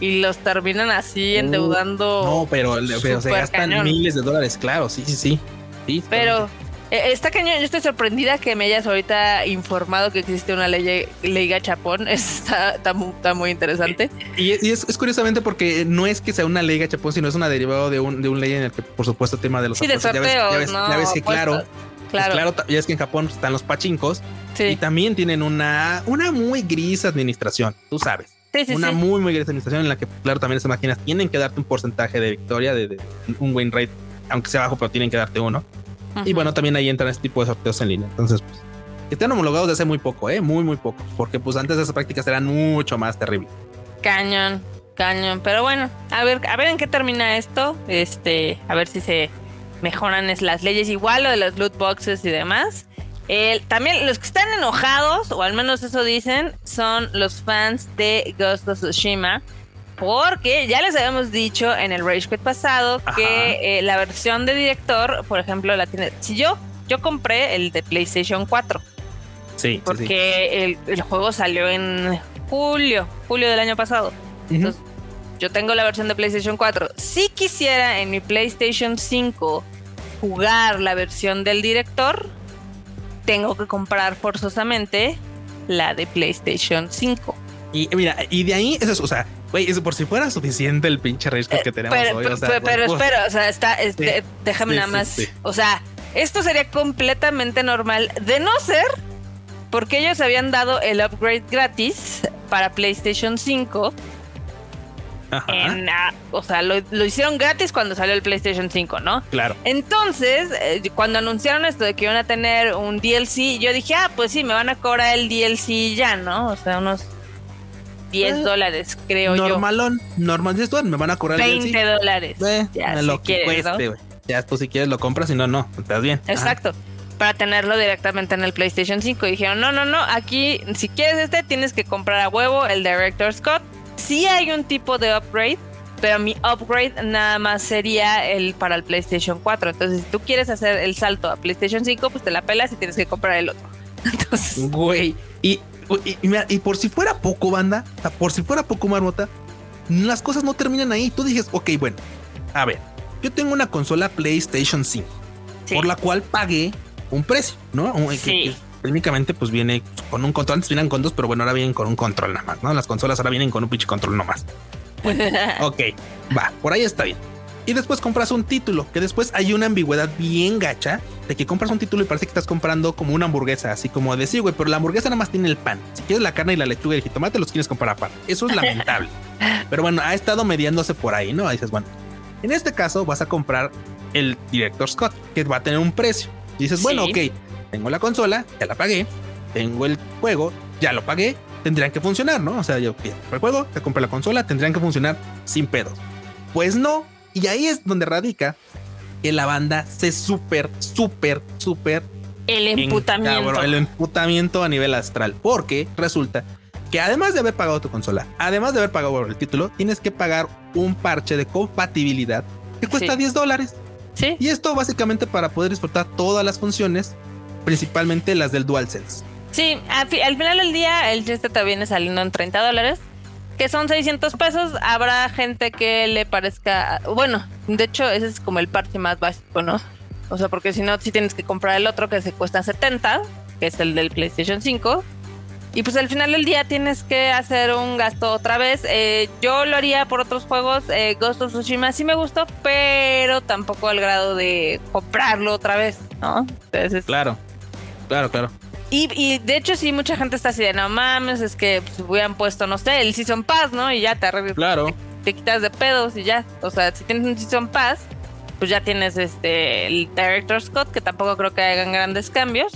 y los terminan así uh, endeudando. no, pero, pero se gastan miles de dólares, claro, sí, sí, sí. sí pero está cañón, yo estoy sorprendida que me hayas ahorita informado que existe una ley, ley gachapón. Está, está, muy, interesante. Y, es, curiosamente porque no es que sea una ley gachapón, sino es una derivada de un, de un ley en el que, por supuesto, el tema de los sí, de sorteos, ya ves, ya ves, que claro, claro. claro, ya es que en Japón están los pachincos y también tienen una, una muy gris administración, tú sabes. Sí, sí, una muy, muy gris administración en la que, claro, también se máquinas tienen que darte un porcentaje de victoria, de, de un win rate, aunque sea bajo, pero tienen que darte uno. Y bueno, también ahí entran este tipo de sorteos en línea. Entonces, pues, que estén homologados de hace muy poco, ¿eh? Muy, muy poco. Porque pues antes esas prácticas eran mucho más terribles. Cañón, cañón. Pero bueno, a ver, a ver en qué termina esto. Este, a ver si se mejoran las leyes igual lo de los loot boxes y demás. también los que están enojados, o al menos eso dicen, son los fans de Ghost of Tsushima porque ya les habíamos dicho en el Rage Quit pasado que eh, la versión de director, por ejemplo, la tiene. Si yo, yo compré el de PlayStation 4. Sí. Porque El, juego salió en julio, julio del año pasado. Entonces, yo tengo la versión de PlayStation 4. Si quisiera en mi PlayStation 5 jugar la versión del director, tengo que comprar forzosamente la de PlayStation 5. Y mira, y de ahí, eso es, o sea, Güey, eso por si fuera suficiente el pinche risco que tenemos pero, hoy. O sea, pero, espera, o sea, está, este, déjame nada más. O sea, esto sería completamente normal de no ser porque ellos habían dado el upgrade gratis para PlayStation 5. Ajá. o sea, lo, hicieron gratis cuando salió el PlayStation 5, ¿no? Claro. Entonces, eh, cuando anunciaron esto de que iban a tener un DLC, yo dije, ah, pues sí, me van a cobrar el DLC ya, ¿no? O sea, unos 10 eh, dólares, creo yo. Normalón, normal 10 dólares, me van a cobrar 20 dólares. Eh, ya, lo que cueste, Ya tú si quieres lo compras, si no, no, estás bien. Exacto. Para tenerlo directamente en el PlayStation 5. Y dijeron, no, no, no, aquí si quieres este tienes que comprar a huevo el Director Scott. Sí hay un tipo de upgrade, pero mi upgrade nada más sería el para el PlayStation 4. Entonces, si tú quieres hacer el salto a PlayStation 5, pues te la pelas y tienes que comprar el otro. Entonces, güey, y y, por si fuera poco, banda, por si fuera poco, marmota, las cosas no terminan ahí. Tú dices, ok, bueno, a ver, yo tengo una consola PlayStation 5, por la cual pagué un precio, ¿no? Que, técnicamente pues viene con un control, antes vienen con dos, pero bueno, ahora vienen con un control nada más, ¿no? Las consolas ahora vienen con un pinche control nomás. Bueno, ok, va, por ahí está bien y después compras un título, que después hay una ambigüedad bien gacha de que compras un título y parece que estás comprando como una hamburguesa, así como de sí, güey, pero la hamburguesa nada más tiene el pan. Si quieres la carne y la lechuga y el jitomate, los quieres comprar pan. Eso es lamentable. pero bueno, ha estado mediándose por ahí, ¿no? dices, bueno, en este caso vas a comprar el Director Scott, que va a tener un precio. Y dices, bueno, ok, tengo la consola, ya la pagué, tengo el juego, ya lo pagué, tendrían que funcionar, ¿no? O sea, yo el juego, te compré la consola, tendrían que funcionar sin pedos. Pues no, y ahí es donde radica que la banda se súper, súper, súper... El emputamiento. el emputamiento a nivel astral. Porque resulta que además de haber pagado tu consola, además de haber pagado el título, tienes que pagar un parche de compatibilidad que cuesta 10 dólares. Sí. Y esto básicamente para poder disfrutar todas las funciones, principalmente las del DualSense. Sí, al, final del día el chiste te viene saliendo en 30 dólares que son 600 pesos, habrá gente que le parezca, bueno, de hecho ese es como el parche más básico, ¿no? O sea, porque si no, si tienes que comprar el otro que se cuesta 70, que es el del PlayStation 5. Y pues al final del día tienes que hacer un gasto otra vez. Eh, yo lo haría por otros juegos. Eh, Ghost of Tsushima sí me gustó, pero tampoco al grado de comprarlo otra vez, ¿no? Entonces, claro, claro, claro. Y, de hecho, sí, mucha gente está así de no mames, es que pues, hubieran puesto, no sé, el Season Pass, ¿no? Y ya te Claro. Te, quitas de pedos y ya. O sea, si tienes un Season Pass, pues ya tienes este el Director Scott, que tampoco creo que hagan grandes cambios.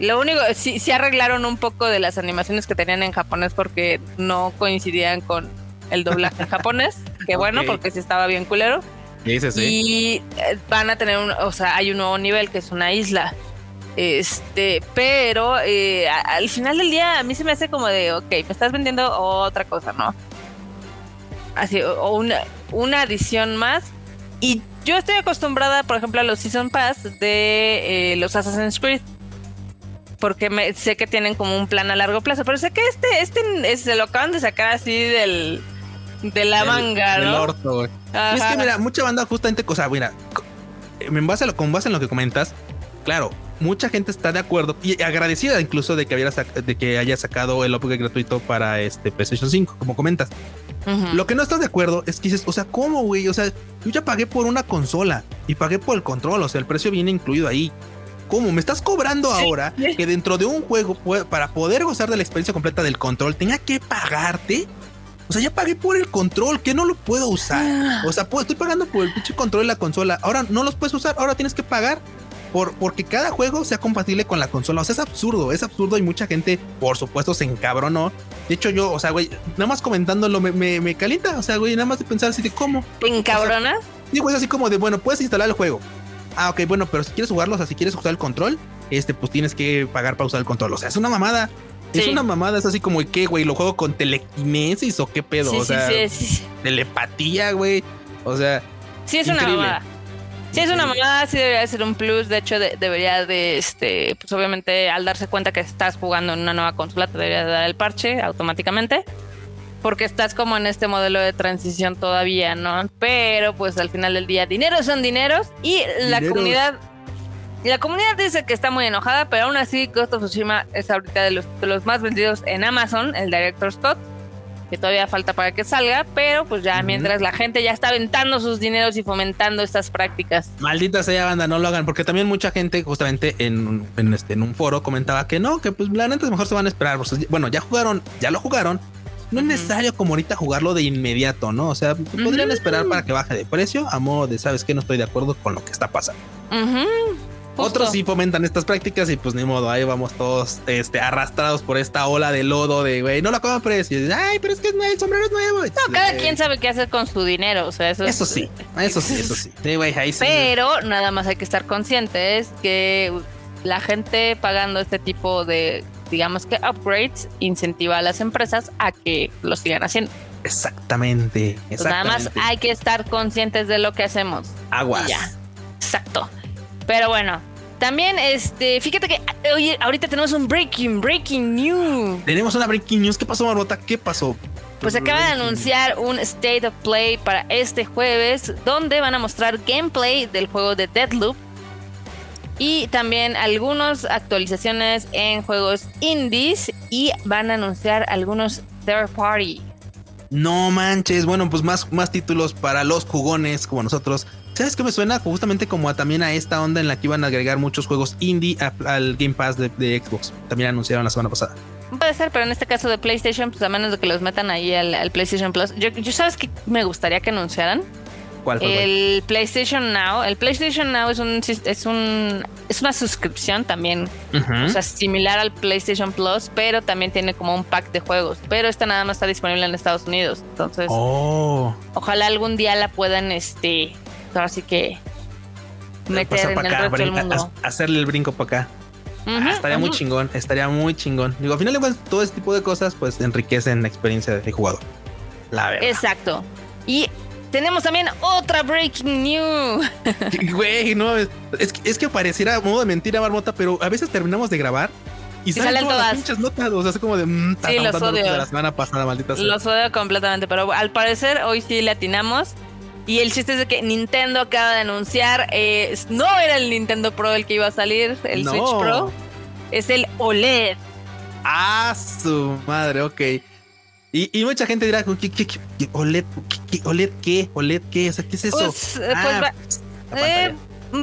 Lo único, sí, sí arreglaron un poco de las animaciones que tenían en japonés porque no coincidían con el doblaje en japonés. Que bueno, porque sí estaba bien culero. Sí, sí, Y eh, van a tener un, o sea, hay un nuevo nivel que es una isla. Este, pero eh, al final del día a mí se me hace como de, ok, me estás vendiendo otra cosa, ¿no? Así, o una, una adición más. Y yo estoy acostumbrada, por ejemplo, a los Season Pass de eh, los Assassin's Creed. Porque me, sé que tienen como un plan a largo plazo. Pero sé que este, este se lo acaban de sacar así del, de la manga, ¿no? orto, güey. Es que, mira, mucha banda justamente, o sea, mira, en base a lo, con base en lo que comentas, claro, mucha gente está de acuerdo y agradecida incluso de que, hubiera de que haya sacado el upgrade gratuito para este PlayStation 5, como comentas. Lo que no estás de acuerdo es que dices, o sea, ¿cómo, güey? O sea, yo ya pagué por una consola y pagué por el control, o sea, el precio viene incluido ahí. ¿Cómo? ¿Me estás cobrando ahora que dentro de un juego, para poder gozar de la experiencia completa del control, tenga que pagarte? O sea, ya pagué por el control, que no lo puedo usar. O sea, estoy pagando por el pinche control de la consola. Ahora no los puedes usar, ahora tienes que pagar por, porque cada juego sea compatible con la consola. O sea, es absurdo, es absurdo y mucha gente, por supuesto, se encabronó. De hecho, yo, o sea, güey, nada más comentándolo me, me, calienta. O sea, güey, nada más de pensar así de cómo. ¿Te encabrona? sí, güey, así como de, bueno, puedes instalar el juego. Ah, ok, bueno, pero si quieres jugarlo, o sea, si quieres usar el control, este, pues tienes que pagar para usar el control. O sea, es una mamada. Es una mamada, es así como, ¿qué, güey? ¿Lo juego con telequinesis o qué pedo? o sea, telepatía, güey. O sea, sí, es una mamada. Sí, es una mamada, sí debería ser un plus. De hecho, debería de, este, pues obviamente al darse cuenta que estás jugando en una nueva consola, te debería dar el parche automáticamente. Porque estás como en este modelo de transición todavía, ¿no? Pero pues al final del día, dinero son dineros y la comunidad... La comunidad dice que está muy enojada, pero aún así Ghost of Tsushima es ahorita de los, de los más vendidos en Amazon, el Director Scott que todavía falta para que salga, pero pues ya mientras la gente ya está aventando sus dineros y fomentando estas prácticas. Maldita sea banda, no lo hagan, porque también mucha gente justamente en, en, este, en un foro comentaba que no, que pues la neta mejor se van a esperar. bueno, ya jugaron, ya lo jugaron. No es necesario como ahorita jugarlo de inmediato, ¿no? O sea, podrían esperar para que baje de precio a modo de, ¿sabes que No estoy de acuerdo con lo que está pasando. Otros sí fomentan estas prácticas y pues ni modo, ahí vamos todos este, arrastrados por esta ola de lodo de, güey, no lo compres. Y ay, pero es que el sombrero es nuevo. No, cada quien sabe qué hacer con su dinero, o sea, eso Eso sí, eso sí, eso sí. sí güey, ahí sí. Pero nada más hay que estar conscientes que la gente pagando este tipo de, digamos que upgrades, incentiva a las empresas a que lo sigan haciendo. Exactamente, exactamente. Pues nada más hay que estar conscientes de lo que hacemos. Aguas. Ya. Exacto. Pero bueno, también, este, fíjate que oye, ahorita tenemos un breaking, breaking news. Tenemos una breaking news. ¿Qué pasó, Marbota? ¿Qué pasó? Pues acaba de anunciar un State of Play para este jueves, donde van a mostrar gameplay del juego de Deadloop y también algunas actualizaciones en juegos indies y van a anunciar algunos third party. No manches, bueno, pues más, más títulos para los jugones como nosotros ¿Sabes qué me suena? Justamente como también a esta onda en la que iban a agregar muchos juegos indie al Game Pass de, Xbox. También anunciaron la semana pasada. Puede ser, pero en este caso de PlayStation, pues a menos de que los metan ahí al, PlayStation Plus. Yo, sabes que me gustaría que anunciaran. ¿Cuál? el PlayStation Now. El PlayStation Now es un es un es una suscripción también, o sea, similar al PlayStation Plus, pero también tiene como un pack de juegos. Pero esta nada más está disponible en Estados Unidos, entonces. Oh. Ojalá algún día la puedan, este, así que meter en el resto del mundo. hacerle el brinco para acá. Ah, estaría muy chingón, estaría muy chingón. Digo, al final cuentas, todo este tipo de cosas pues enriquecen la experiencia del jugador. La verdad. Exacto. Y tenemos también otra breaking news. Güey, no, es, es, que pareciera modo de mentira, Marmota, pero a veces terminamos de grabar y, salen, todas, las pinches notas. O sea, es como de. Mm, sí, los odio. De la semana pasada, maldita Los odio completamente, pero al parecer hoy sí le atinamos. Y el chiste es de que Nintendo acaba de anunciar, eh, no era el Nintendo Pro el que iba a salir, el Switch Pro, es el OLED. Ah, su madre, ok. Y, mucha gente dirá, ¿qué, qué, qué, OLED, qué, OLED qué? ¿OLED qué? O sea, ¿qué es eso? Pues, eh, ah, pues, eh,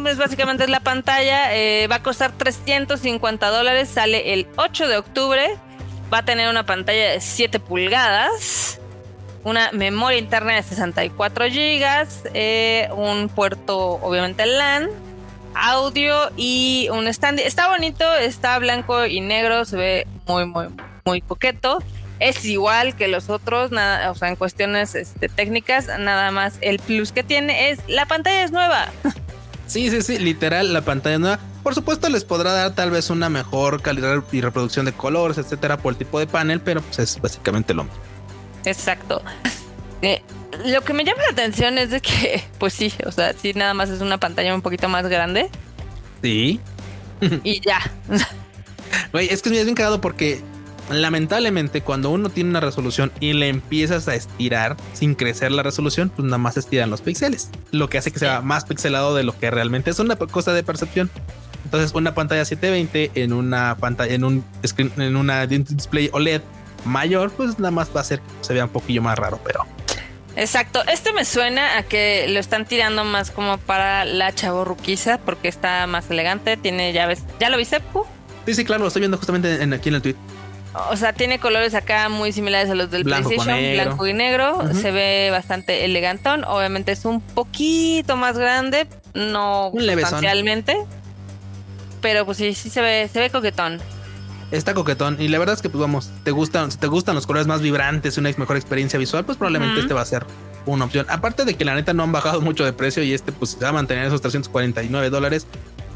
es básicamente es la pantalla, va a costar 350 dólares, sale el 8 de octubre, va a tener una pantalla de 7 pulgadas una memoria interna de 64 GB, eh, un puerto obviamente LAN, audio y un stand. Está bonito, está blanco y negro, se ve muy, muy, muy coqueto. Es igual que los otros, nada, o sea, en cuestiones este, técnicas, nada más el plus que tiene es la pantalla es nueva. Sí, sí, sí, literal, la pantalla nueva. Por supuesto, les podrá dar tal vez una mejor calidad y reproducción de colores, etcétera, por el tipo de panel, pero pues es básicamente lo mismo. Exacto. Eh, lo que me llama la atención es de que, pues sí, o sea, sí, nada más es una pantalla un poquito más grande. Sí. Y ya. Güey, es que es bien cagado porque lamentablemente cuando uno tiene una resolución y le empiezas a estirar sin crecer la resolución, pues nada más estiran los píxeles, lo que hace que sea más pixelado de lo que realmente es una cosa de percepción. Entonces, una pantalla 720 en una pantalla, en un screen, en una display OLED mayor, pues nada más va a hacer que se vea un poquillo más raro, pero. Exacto, este me suena a que lo están tirando más como para la chavorruquiza porque está más elegante, tiene llaves. ¿Ya lo viste? Sí, sí, claro, lo estoy viendo justamente en, aquí en el tweet. O sea, tiene colores acá muy similares a los del PlayStation, blanco y negro. Se ve bastante elegantón. Obviamente es un poquito más grande, no sustancialmente. Pero pues sí, sí se ve, se ve coquetón. Está coquetón. Y la verdad es que, pues vamos, te gustan, si te gustan los colores más vibrantes, una mejor experiencia visual, pues probablemente este va a ser una opción. Aparte de que la neta no han bajado mucho de precio y este pues se va a mantener esos 349 dólares,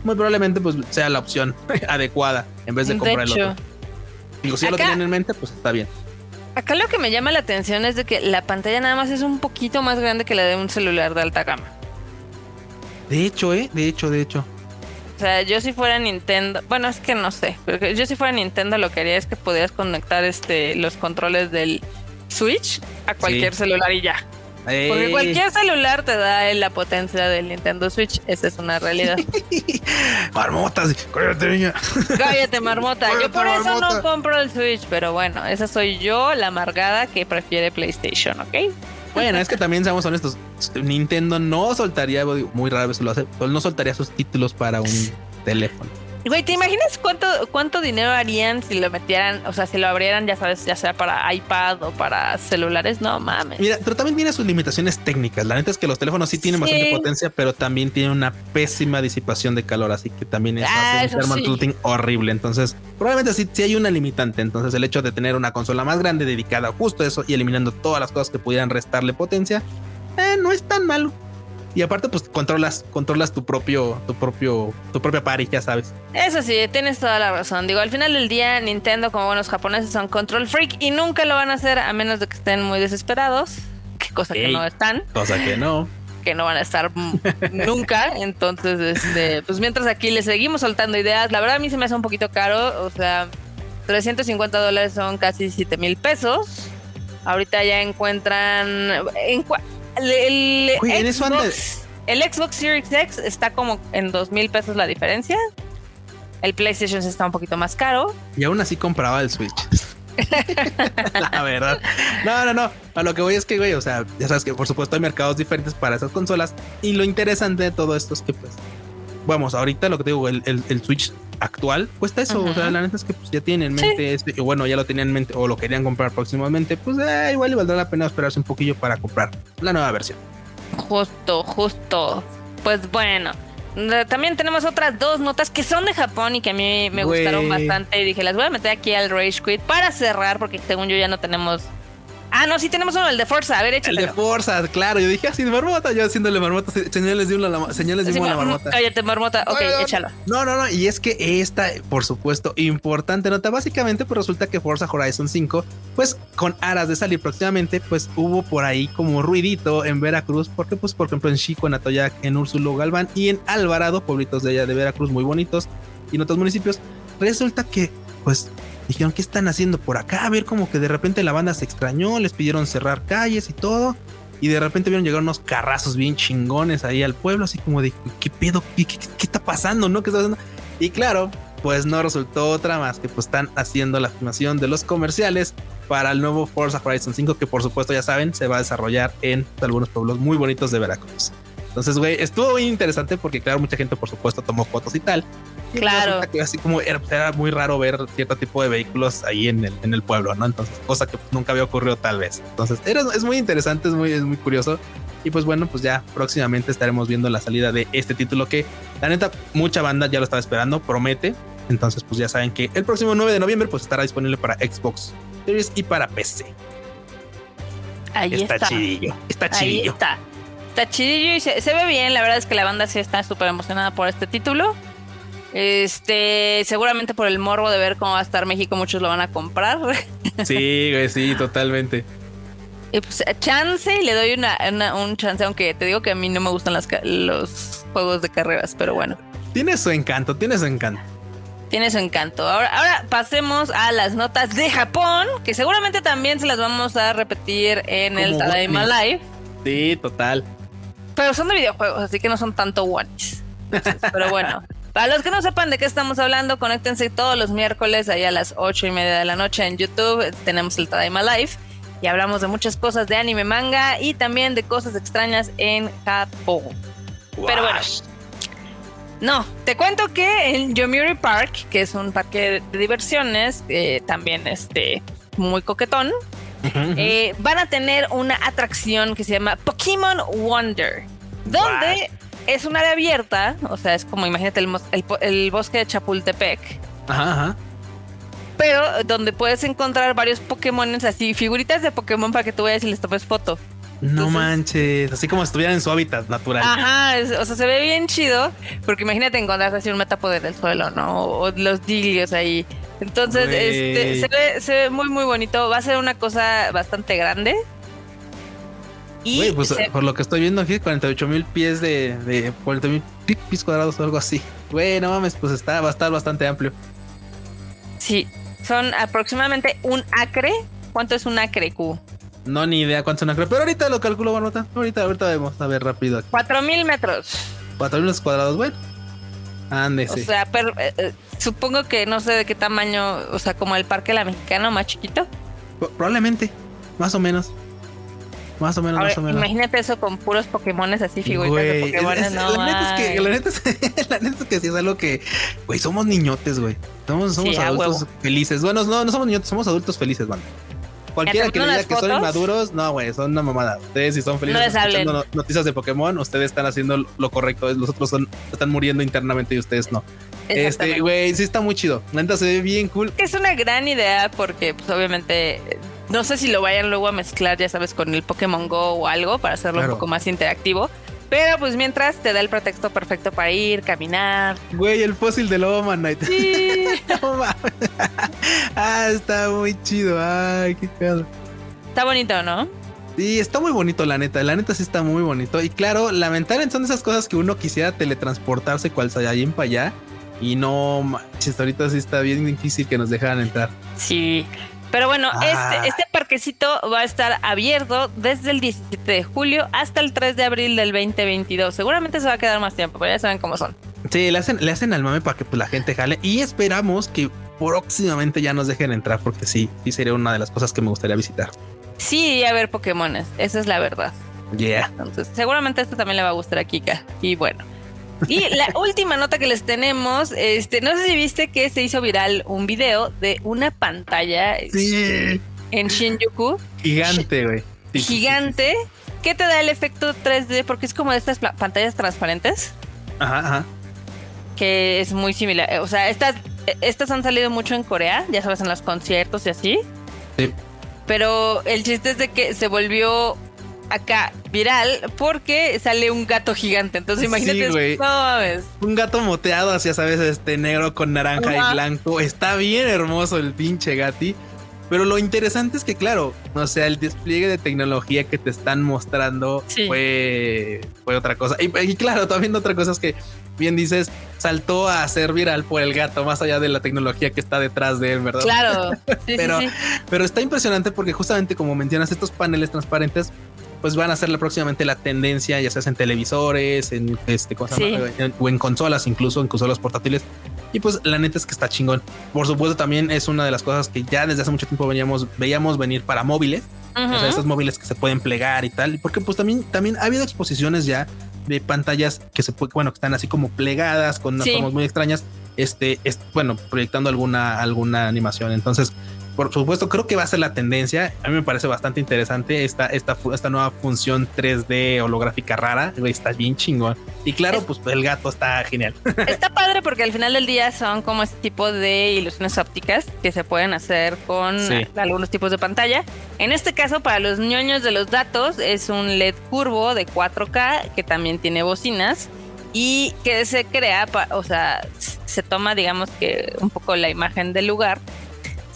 muy probablemente pues sea la opción adecuada en vez de comprar el otro. Digo, si lo tienen en mente, pues está bien. Acá lo que me llama la atención es de que la pantalla nada más es un poquito más grande que la de un celular de alta gama. De hecho, eh, de hecho, de hecho. O sea, yo si fuera Nintendo, bueno, es que no sé, pero yo si fuera Nintendo lo que haría es que pudieras conectar este los controles del Switch a cualquier celular y ya. Porque cualquier celular te da la potencia del Nintendo Switch. Esa es una realidad. Marmotas, cállate, niña. Cállate, marmota. yo por eso no compro el Switch, pero bueno, esa soy yo, la amargada que prefiere PlayStation, ¿ok? Bueno, es que también seamos honestos. Nintendo no soltaría, muy raro vez lo hace, no soltaría sus títulos para un teléfono. Güey, ¿te imaginas cuánto, cuánto dinero harían si lo metieran, o sea, si lo abrieran, ya sabes, ya sea para iPad o para celulares? No mames. Mira, pero también tiene sus limitaciones técnicas. La neta es que los teléfonos sí tienen bastante potencia, pero también tienen una pésima disipación de calor, así que también eso ah, un thermal horrible. Entonces, probablemente sí, sí hay una limitante. Entonces, el hecho de tener una consola más grande dedicada justo a eso y eliminando todas las cosas que pudieran restarle potencia, eh, no es tan malo. Y aparte, pues controlas, controlas tu propio, tu propio, tu propia party, ya sabes. Eso sí, tienes toda la razón. Digo, al final del día, Nintendo, como buenos japoneses, son control freak y nunca lo van a hacer a menos de que estén muy desesperados. Que cosa que no están. Cosa que no. Que no van a estar nunca. Entonces, este, pues mientras aquí les seguimos soltando ideas, la verdad a mí se me hace un poquito caro. O sea, 350 dólares son casi 7 mil pesos. Ahorita ya encuentran. En, el, Xbox, el Xbox Series X está como en dos mil pesos la diferencia. El PlayStation está un poquito más caro. Y aún así compraba el Switch. la verdad. No, no, no. A lo que voy es que, güey, o sea, ya sabes que por supuesto hay mercados diferentes para esas consolas. Y lo interesante de todo esto es que, pues, vamos, ahorita lo que te digo, el, el, Switch actual cuesta eso. O sea, la neta es que pues, ya tienen en mente este, y bueno, ya lo tenían en mente o lo querían comprar próximamente. Pues eh, igual le valdrá la pena esperarse un poquillo para comprar la nueva versión. Justo, justo. Pues bueno. También tenemos otras dos notas que son de Japón y que a mí me gustaron bastante. Y dije, las voy a meter aquí al Rage Quit para cerrar, porque según yo ya no tenemos Ah, no, sí tenemos uno, el de Forza. A ver, échale. El de Forza, claro. Yo dije así de marmota, yo haciéndole marmota, señales de una, señales de una marmota. Cállate, marmota. Ok, échalo. No, no, no. Y es que esta, por supuesto, importante nota. Básicamente, pues resulta que Forza Horizon 5, pues con aras de salir próximamente, pues hubo por ahí como ruidito en Veracruz. Porque, pues, por ejemplo, en Chico, en Atoyac, en Úrsulo Galván y en Alvarado, pueblitos de allá de Veracruz muy bonitos y en otros municipios, resulta que, pues, dijeron, ¿qué están haciendo por acá? A ver, como que de repente la banda se extrañó, les pidieron cerrar calles y todo. Y de repente vieron llegar unos carrazos bien chingones ahí al pueblo, así como de, ¿qué pedo? ¿Qué, está pasando? ¿No? ¿Qué está pasando? Y claro, pues no resultó otra más que pues están haciendo la filmación de los comerciales para el nuevo Forza Horizon 5, que por supuesto ya saben, se va a desarrollar en algunos pueblos muy bonitos de Veracruz. Entonces, güey, estuvo muy interesante porque, claro, mucha gente, por supuesto, tomó fotos y tal. claro. así como era, muy raro ver cierto tipo de vehículos ahí en el, en el pueblo, ¿no? Entonces, cosa que nunca había ocurrido tal vez. Entonces, era, es muy interesante, es muy, es muy curioso. Y pues bueno, pues ya próximamente estaremos viendo la salida de este título que, la neta, mucha banda ya lo estaba esperando, promete. Entonces, pues ya saben que el próximo 9 de noviembre, pues estará disponible para Xbox Series y para PC. Ahí está. Está chidillo. Está chidillo. Ahí está está chidillo y se, ve bien. La verdad es que la banda sí está súper emocionada por este título. Este, seguramente por el morbo de ver cómo va a estar México, muchos lo van a comprar. Sí, güey, sí, totalmente. Y pues chance, le doy una, un chance, aunque te digo que a mí no me gustan las, los juegos de carreras, pero bueno. Tiene su encanto, tiene su encanto. Tiene su encanto. Ahora, ahora pasemos a las notas de Japón, que seguramente también se las vamos a repetir en el Tadaima Live. Sí, total. Pero son de videojuegos, así que no son tanto ones. Pero bueno, para los que no sepan de qué estamos hablando, conéctense todos los miércoles ahí a las ocho y media de la noche en YouTube. Tenemos el Tadaima Live y hablamos de muchas cosas de anime, manga y también de cosas extrañas en Japón. Pero bueno, no, te cuento que en Yomiuri Park, que es un parque de diversiones, eh, también este, muy coquetón, eh, van a tener una atracción que se llama Pokémon Wonder, donde es un área abierta, o sea, es como imagínate el, bosque de Chapultepec. Ajá, Pero donde puedes encontrar varios Pokémon así, figuritas de Pokémon para que tú vayas y les tomes foto. No manches, así como si estuvieran en su hábitat natural. Ajá, o sea, se ve bien chido, porque imagínate encontrar así un metapoder del suelo, ¿no? O los dilios ahí. Entonces, este, se ve, se ve muy, muy bonito. Va a ser una cosa bastante grande. Y pues por lo que estoy viendo aquí, 48 mil pies de, de 40 mil pies cuadrados o algo así. Güey, no mames, pues está, va a estar bastante amplio. Sí, son aproximadamente un acre. ¿Cuánto es un acre, Q? No, ni idea cuánto es acre, pero ahorita lo calculo, Barnota. Ahorita, ahorita vemos, a ver rápido. Aquí. 4 mil metros. 4 mil cuadrados, bueno. Ándese. O sea, pero, eh, eh, supongo que no sé de qué tamaño, o sea, como el Parque La Mexicana, más chiquito. Probablemente, más o menos. Más o menos, más o menos. Imagínate eso con puros Pokémones así, figuritas de Pokémones. no, la, neta es que, la, neta es, la neta es que sí es algo que, güey, somos niñotes, güey. Somos, somos adultos felices. Bueno, no, no somos niñotes, somos adultos felices, man. Cualquiera que diga que son inmaduros, no, güey, son una mamada. Ustedes si son felices escuchando noticias de Pokémon, ustedes están haciendo lo correcto. Los otros son, están muriendo internamente y ustedes no. Este, güey, sí está muy chido. Neta se ve bien cool. Es una gran idea porque, pues, obviamente, no sé si lo vayan luego a mezclar, ya sabes, con el Pokémon Go o algo para hacerlo un poco más interactivo. Pero pues mientras te da el pretexto perfecto para ir, caminar. Güey, el fósil de lobo Night. Sí. ah, está muy chido. Ay, qué pedo. Está bonito, ¿no? Sí, está muy bonito, la neta. La neta sí está muy bonito. Y claro, lamentablemente son esas cosas que uno quisiera teletransportarse cual Saiyajin para allá. Y no manches, ahorita sí está bien difícil que nos dejaran entrar. Sí. Pero bueno, ah. este, este, parquecito va a estar abierto desde el 17 de julio hasta el 3 de abril del 2022. Seguramente se va a quedar más tiempo, pero ya saben cómo son. Sí, le hacen, le hacen al mame para que pues, la gente jale y esperamos que próximamente ya nos dejen entrar porque sí, sí sería una de las cosas que me gustaría visitar. Sí, a ver Pokémones, esa es la verdad. Yeah. Entonces, seguramente esto también le va a gustar a Kika. Y bueno. Y la última nota que les tenemos, este, no sé si viste que se hizo viral un video de una pantalla este, en Shinjuku. Gigante, güey. gigante. ¿Qué te da el efecto 3D? Porque es como de estas pantallas transparentes. Ajá, ajá. Que es muy similar. O sea, estas, estas han salido mucho en Corea, ya sabes, en los conciertos y así. Sí. Pero el chiste es de que se volvió acá viral porque sale un gato gigante. Entonces imagínate, Un gato moteado, así sabes, este negro con naranja y blanco. Está bien hermoso el pinche gati. Pero lo interesante es que, claro, o sea, el despliegue de tecnología que te están mostrando fue, fue otra cosa. Y, claro, también otra cosa es que, bien dices, saltó a ser viral por el gato, más allá de la tecnología que está detrás de él, ¿verdad? Claro. pero, pero está impresionante porque justamente como mencionas, estos paneles transparentes pues van a ser próximamente la tendencia, ya sea en televisores, en este cosas o en consolas, incluso en consolas portátiles. Y pues la neta es que está chingón. Por supuesto, también es una de las cosas que ya desde hace mucho tiempo veníamos, veíamos venir para móviles. O sea, esos móviles que se pueden plegar y tal. Porque pues también, también ha habido exposiciones ya de pantallas que se bueno, que están así como plegadas con unas formas muy extrañas. Este, es, bueno, proyectando alguna, alguna animación. Entonces, por supuesto, creo que va a ser la tendencia. A mí me parece bastante interesante esta, esta, esta nueva función 3D holográfica rara. Está bien chingón. Y claro, pues el gato está genial. Está padre porque al final del día son como este tipo de ilusiones ópticas que se pueden hacer con algunos tipos de pantalla. En este caso, para los ñoños de los datos, es un LED curvo de 4K que también tiene bocinas y que se crea, o sea, se toma, digamos que un poco la imagen del lugar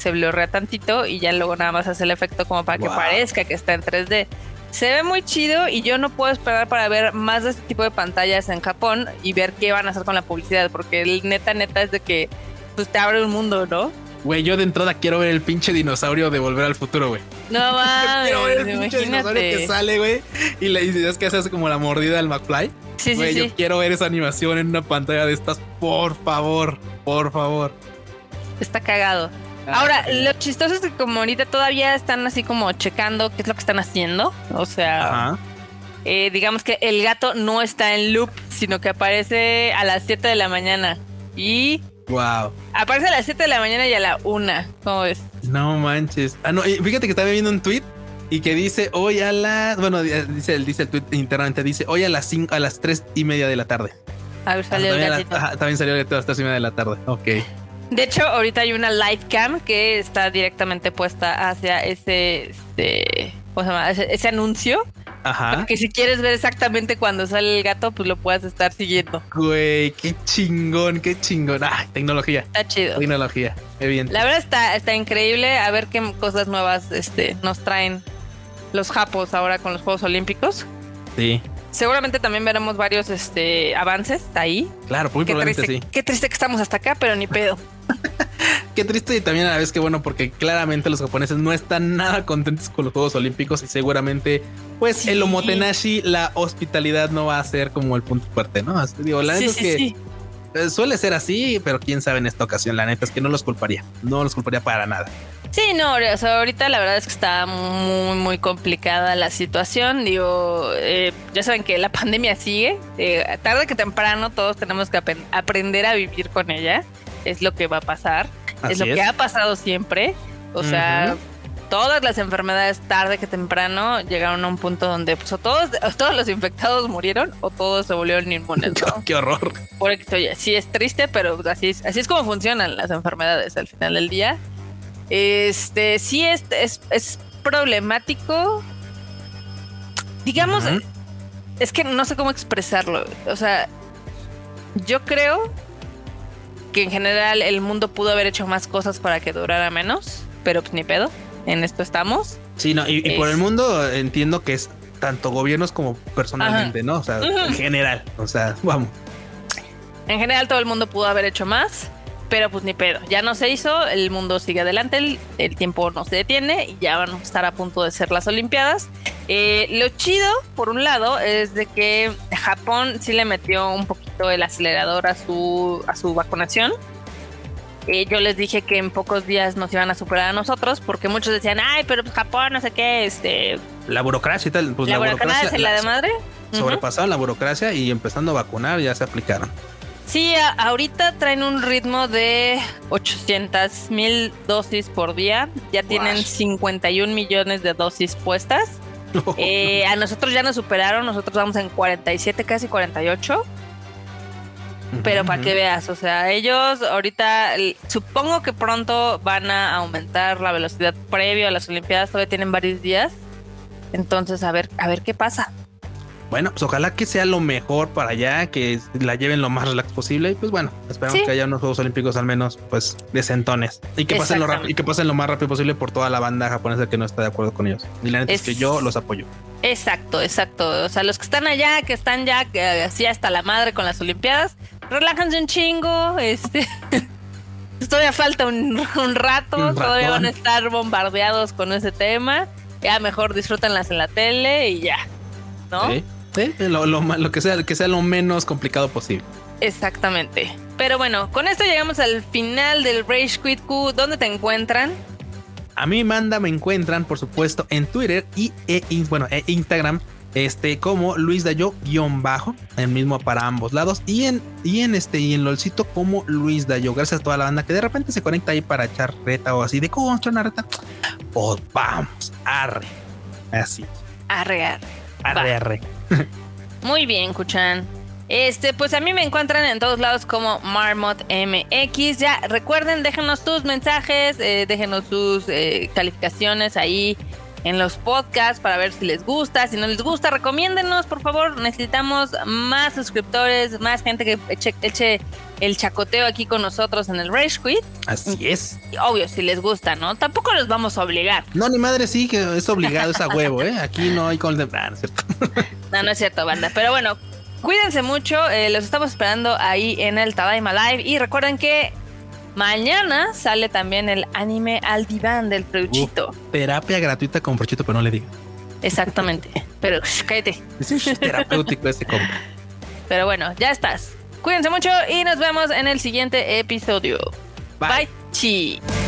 se blurrea tantito y ya luego nada más hace el efecto como para que parezca que está en 3D. Se ve muy chido y yo no puedo esperar para ver más de este tipo de pantallas en Japón y ver qué van a hacer con la publicidad, porque el neta, neta es de que pues te abre un mundo, ¿no? Güey, yo de entrada quiero ver el pinche dinosaurio de Volver al Futuro, güey. No mames. quiero ver el pinche dinosaurio que sale, güey. Y le dices que hace como la mordida del McFly. Sí, güey, sí, yo quiero ver esa animación en una pantalla de estas, por favor, por favor. Está cagado. Ah, Ahora, lo chistoso es que como ahorita todavía están así como checando qué es lo que están haciendo. O sea, eh, digamos que el gato no está en loop, sino que aparece a las 7 de la mañana. Y Wow. Aparece a las 7 de la mañana y a la 1. ¿Cómo ves? No manches. Ah, no, fíjate que estaba viendo un tweet y que dice hoy a las. Bueno, dice, dice el tweet internamente, dice hoy a las 5, a las 3 y media de la tarde. A ver, salió el gatito. también salió el gatito a las 3 y media de la tarde. Ok. De hecho, ahorita hay una live cam que está directamente puesta hacia ese, este, ¿cómo se llama? ese anuncio Ajá. Que si quieres ver exactamente cuando sale el gato, pues lo puedas estar siguiendo. Güey, qué chingón, qué chingón. Ah, tecnología. Está chido. Tecnología, bien. La verdad está, está increíble. A ver qué cosas nuevas este, nos traen los japos ahora con los Juegos Olímpicos. Sí. Seguramente también veremos varios este, avances ahí. Claro, muy probablemente sí. Qué triste que estamos hasta acá, pero ni pedo. Qué triste y también a la vez que bueno, porque claramente los japoneses no están nada contentos con los Juegos Olímpicos y seguramente, pues el omotenashi, la hospitalidad no va a ser como el punto fuerte, ¿no? digo, la neta es que eh, suele ser así, pero quién sabe en esta ocasión, la neta es que no los culparía, no los culparía para nada. Sí, no, o sea, ahorita la verdad es que está muy, muy complicada la situación. Digo, eh, ya saben que la pandemia sigue. Eh, tarde que temprano todos tenemos que aprender a vivir con ella. Es lo que va a pasar es lo que ha pasado siempre. O sea, todas las enfermedades tarde que temprano llegaron a un punto donde pues, o todos, todos los infectados murieron o todos se volvieron inmunes. Qué horror. Por sí es triste, pero así es, así es como funcionan las enfermedades al final del día. Este sí es, es, problemático. Digamos, es que no sé cómo expresarlo. O sea, yo creo que en general el mundo pudo haber hecho más cosas para que durara menos, pero pues ni pedo, en esto estamos. Sí, no, y, por el mundo entiendo que es tanto gobiernos como personalmente, ¿no? O sea, en general, o sea, vamos. En general todo el mundo pudo haber hecho más, pero pues ni pedo, ya no se hizo, el mundo sigue adelante, el, tiempo no se detiene y ya van a estar a punto de ser las Olimpiadas. Eh, lo chido, por un lado, es de que Japón sí le metió un poquito el acelerador a su, a su vacunación. Eh, yo les dije que en pocos días nos iban a superar a nosotros, porque muchos decían, ay, pero pues Japón, no sé qué, este... La burocracia y tal. Pues la, burocracia, la de madre. Sobrepasaron la burocracia y empezando a vacunar ya se aplicaron. Sí, ahorita traen un ritmo de 800 mil dosis por día. Ya tienen 51 millones de dosis puestas. Eh, a nosotros ya nos superaron. Nosotros vamos en 47, casi 48. Pero para que veas, o sea, ellos ahorita supongo que pronto van a aumentar la velocidad previo a las Olimpiadas. Todavía tienen varios días. Entonces, a ver, a ver qué pasa. Bueno, pues ojalá que sea lo mejor para allá, que la lleven lo más relax posible. Y pues bueno, esperamos que haya unos Juegos Olímpicos al menos, pues, decentones. Y que pasen lo y que pasen lo más rápido posible por toda la banda japonesa que no está de acuerdo con ellos. Y la neta es, que yo los apoyo. Exacto, exacto. O sea, los que están allá, que están ya así hasta la madre con las Olimpiadas, relájense un chingo. Este. todavía falta un, rato, todavía van a estar bombardeados con ese tema. Ya mejor disfrútenlas en la tele y ya, ¿no? Sí, lo, lo, que sea, que sea lo menos complicado posible. Exactamente. Pero bueno, con esto llegamos al final del Rage Quit Q. ¿Dónde te encuentran? A mí, Manda, me encuentran, por supuesto, en Twitter y e, bueno, e Instagram, este, como Luis Dayo guion bajo, el mismo para ambos lados, y en, y en este, y en LOLcito como Luis Dayo. Gracias a toda la banda que de repente se conecta ahí para echar reta o así de cómo echar una reta. Pues vamos, arre. Así. Arre, arre. Arre, arre. Muy bien, Kuchan. Este, pues a mí me encuentran en todos lados como Marmot MX. Ya recuerden, déjenos tus mensajes, eh, déjenos sus eh, calificaciones ahí en los podcasts para ver si les gusta. Si no les gusta, recomiéndenos, por favor. Necesitamos más suscriptores, más gente que eche, el chacoteo aquí con nosotros en el Rage Quit. Así mm. es. Obvio, si les gusta, ¿no? Tampoco los vamos a obligar. No, ni madre, sí, que es obligado, es a huevo, ¿eh? Aquí no hay con... Ah, no, es cierto. no, no es cierto, banda. Pero bueno, cuídense mucho. Eh, los estamos esperando ahí en el Tadaima Live. Y recuerden que mañana sale también el anime al diván del Fruchito. Terapia gratuita con Fruchito, pero no le diga. Exactamente. Pero shh, cállate. Es terapéutico ese combo. Pero bueno, ya estás. Cuídense mucho y nos vemos en el siguiente episodio. Bye. Bye.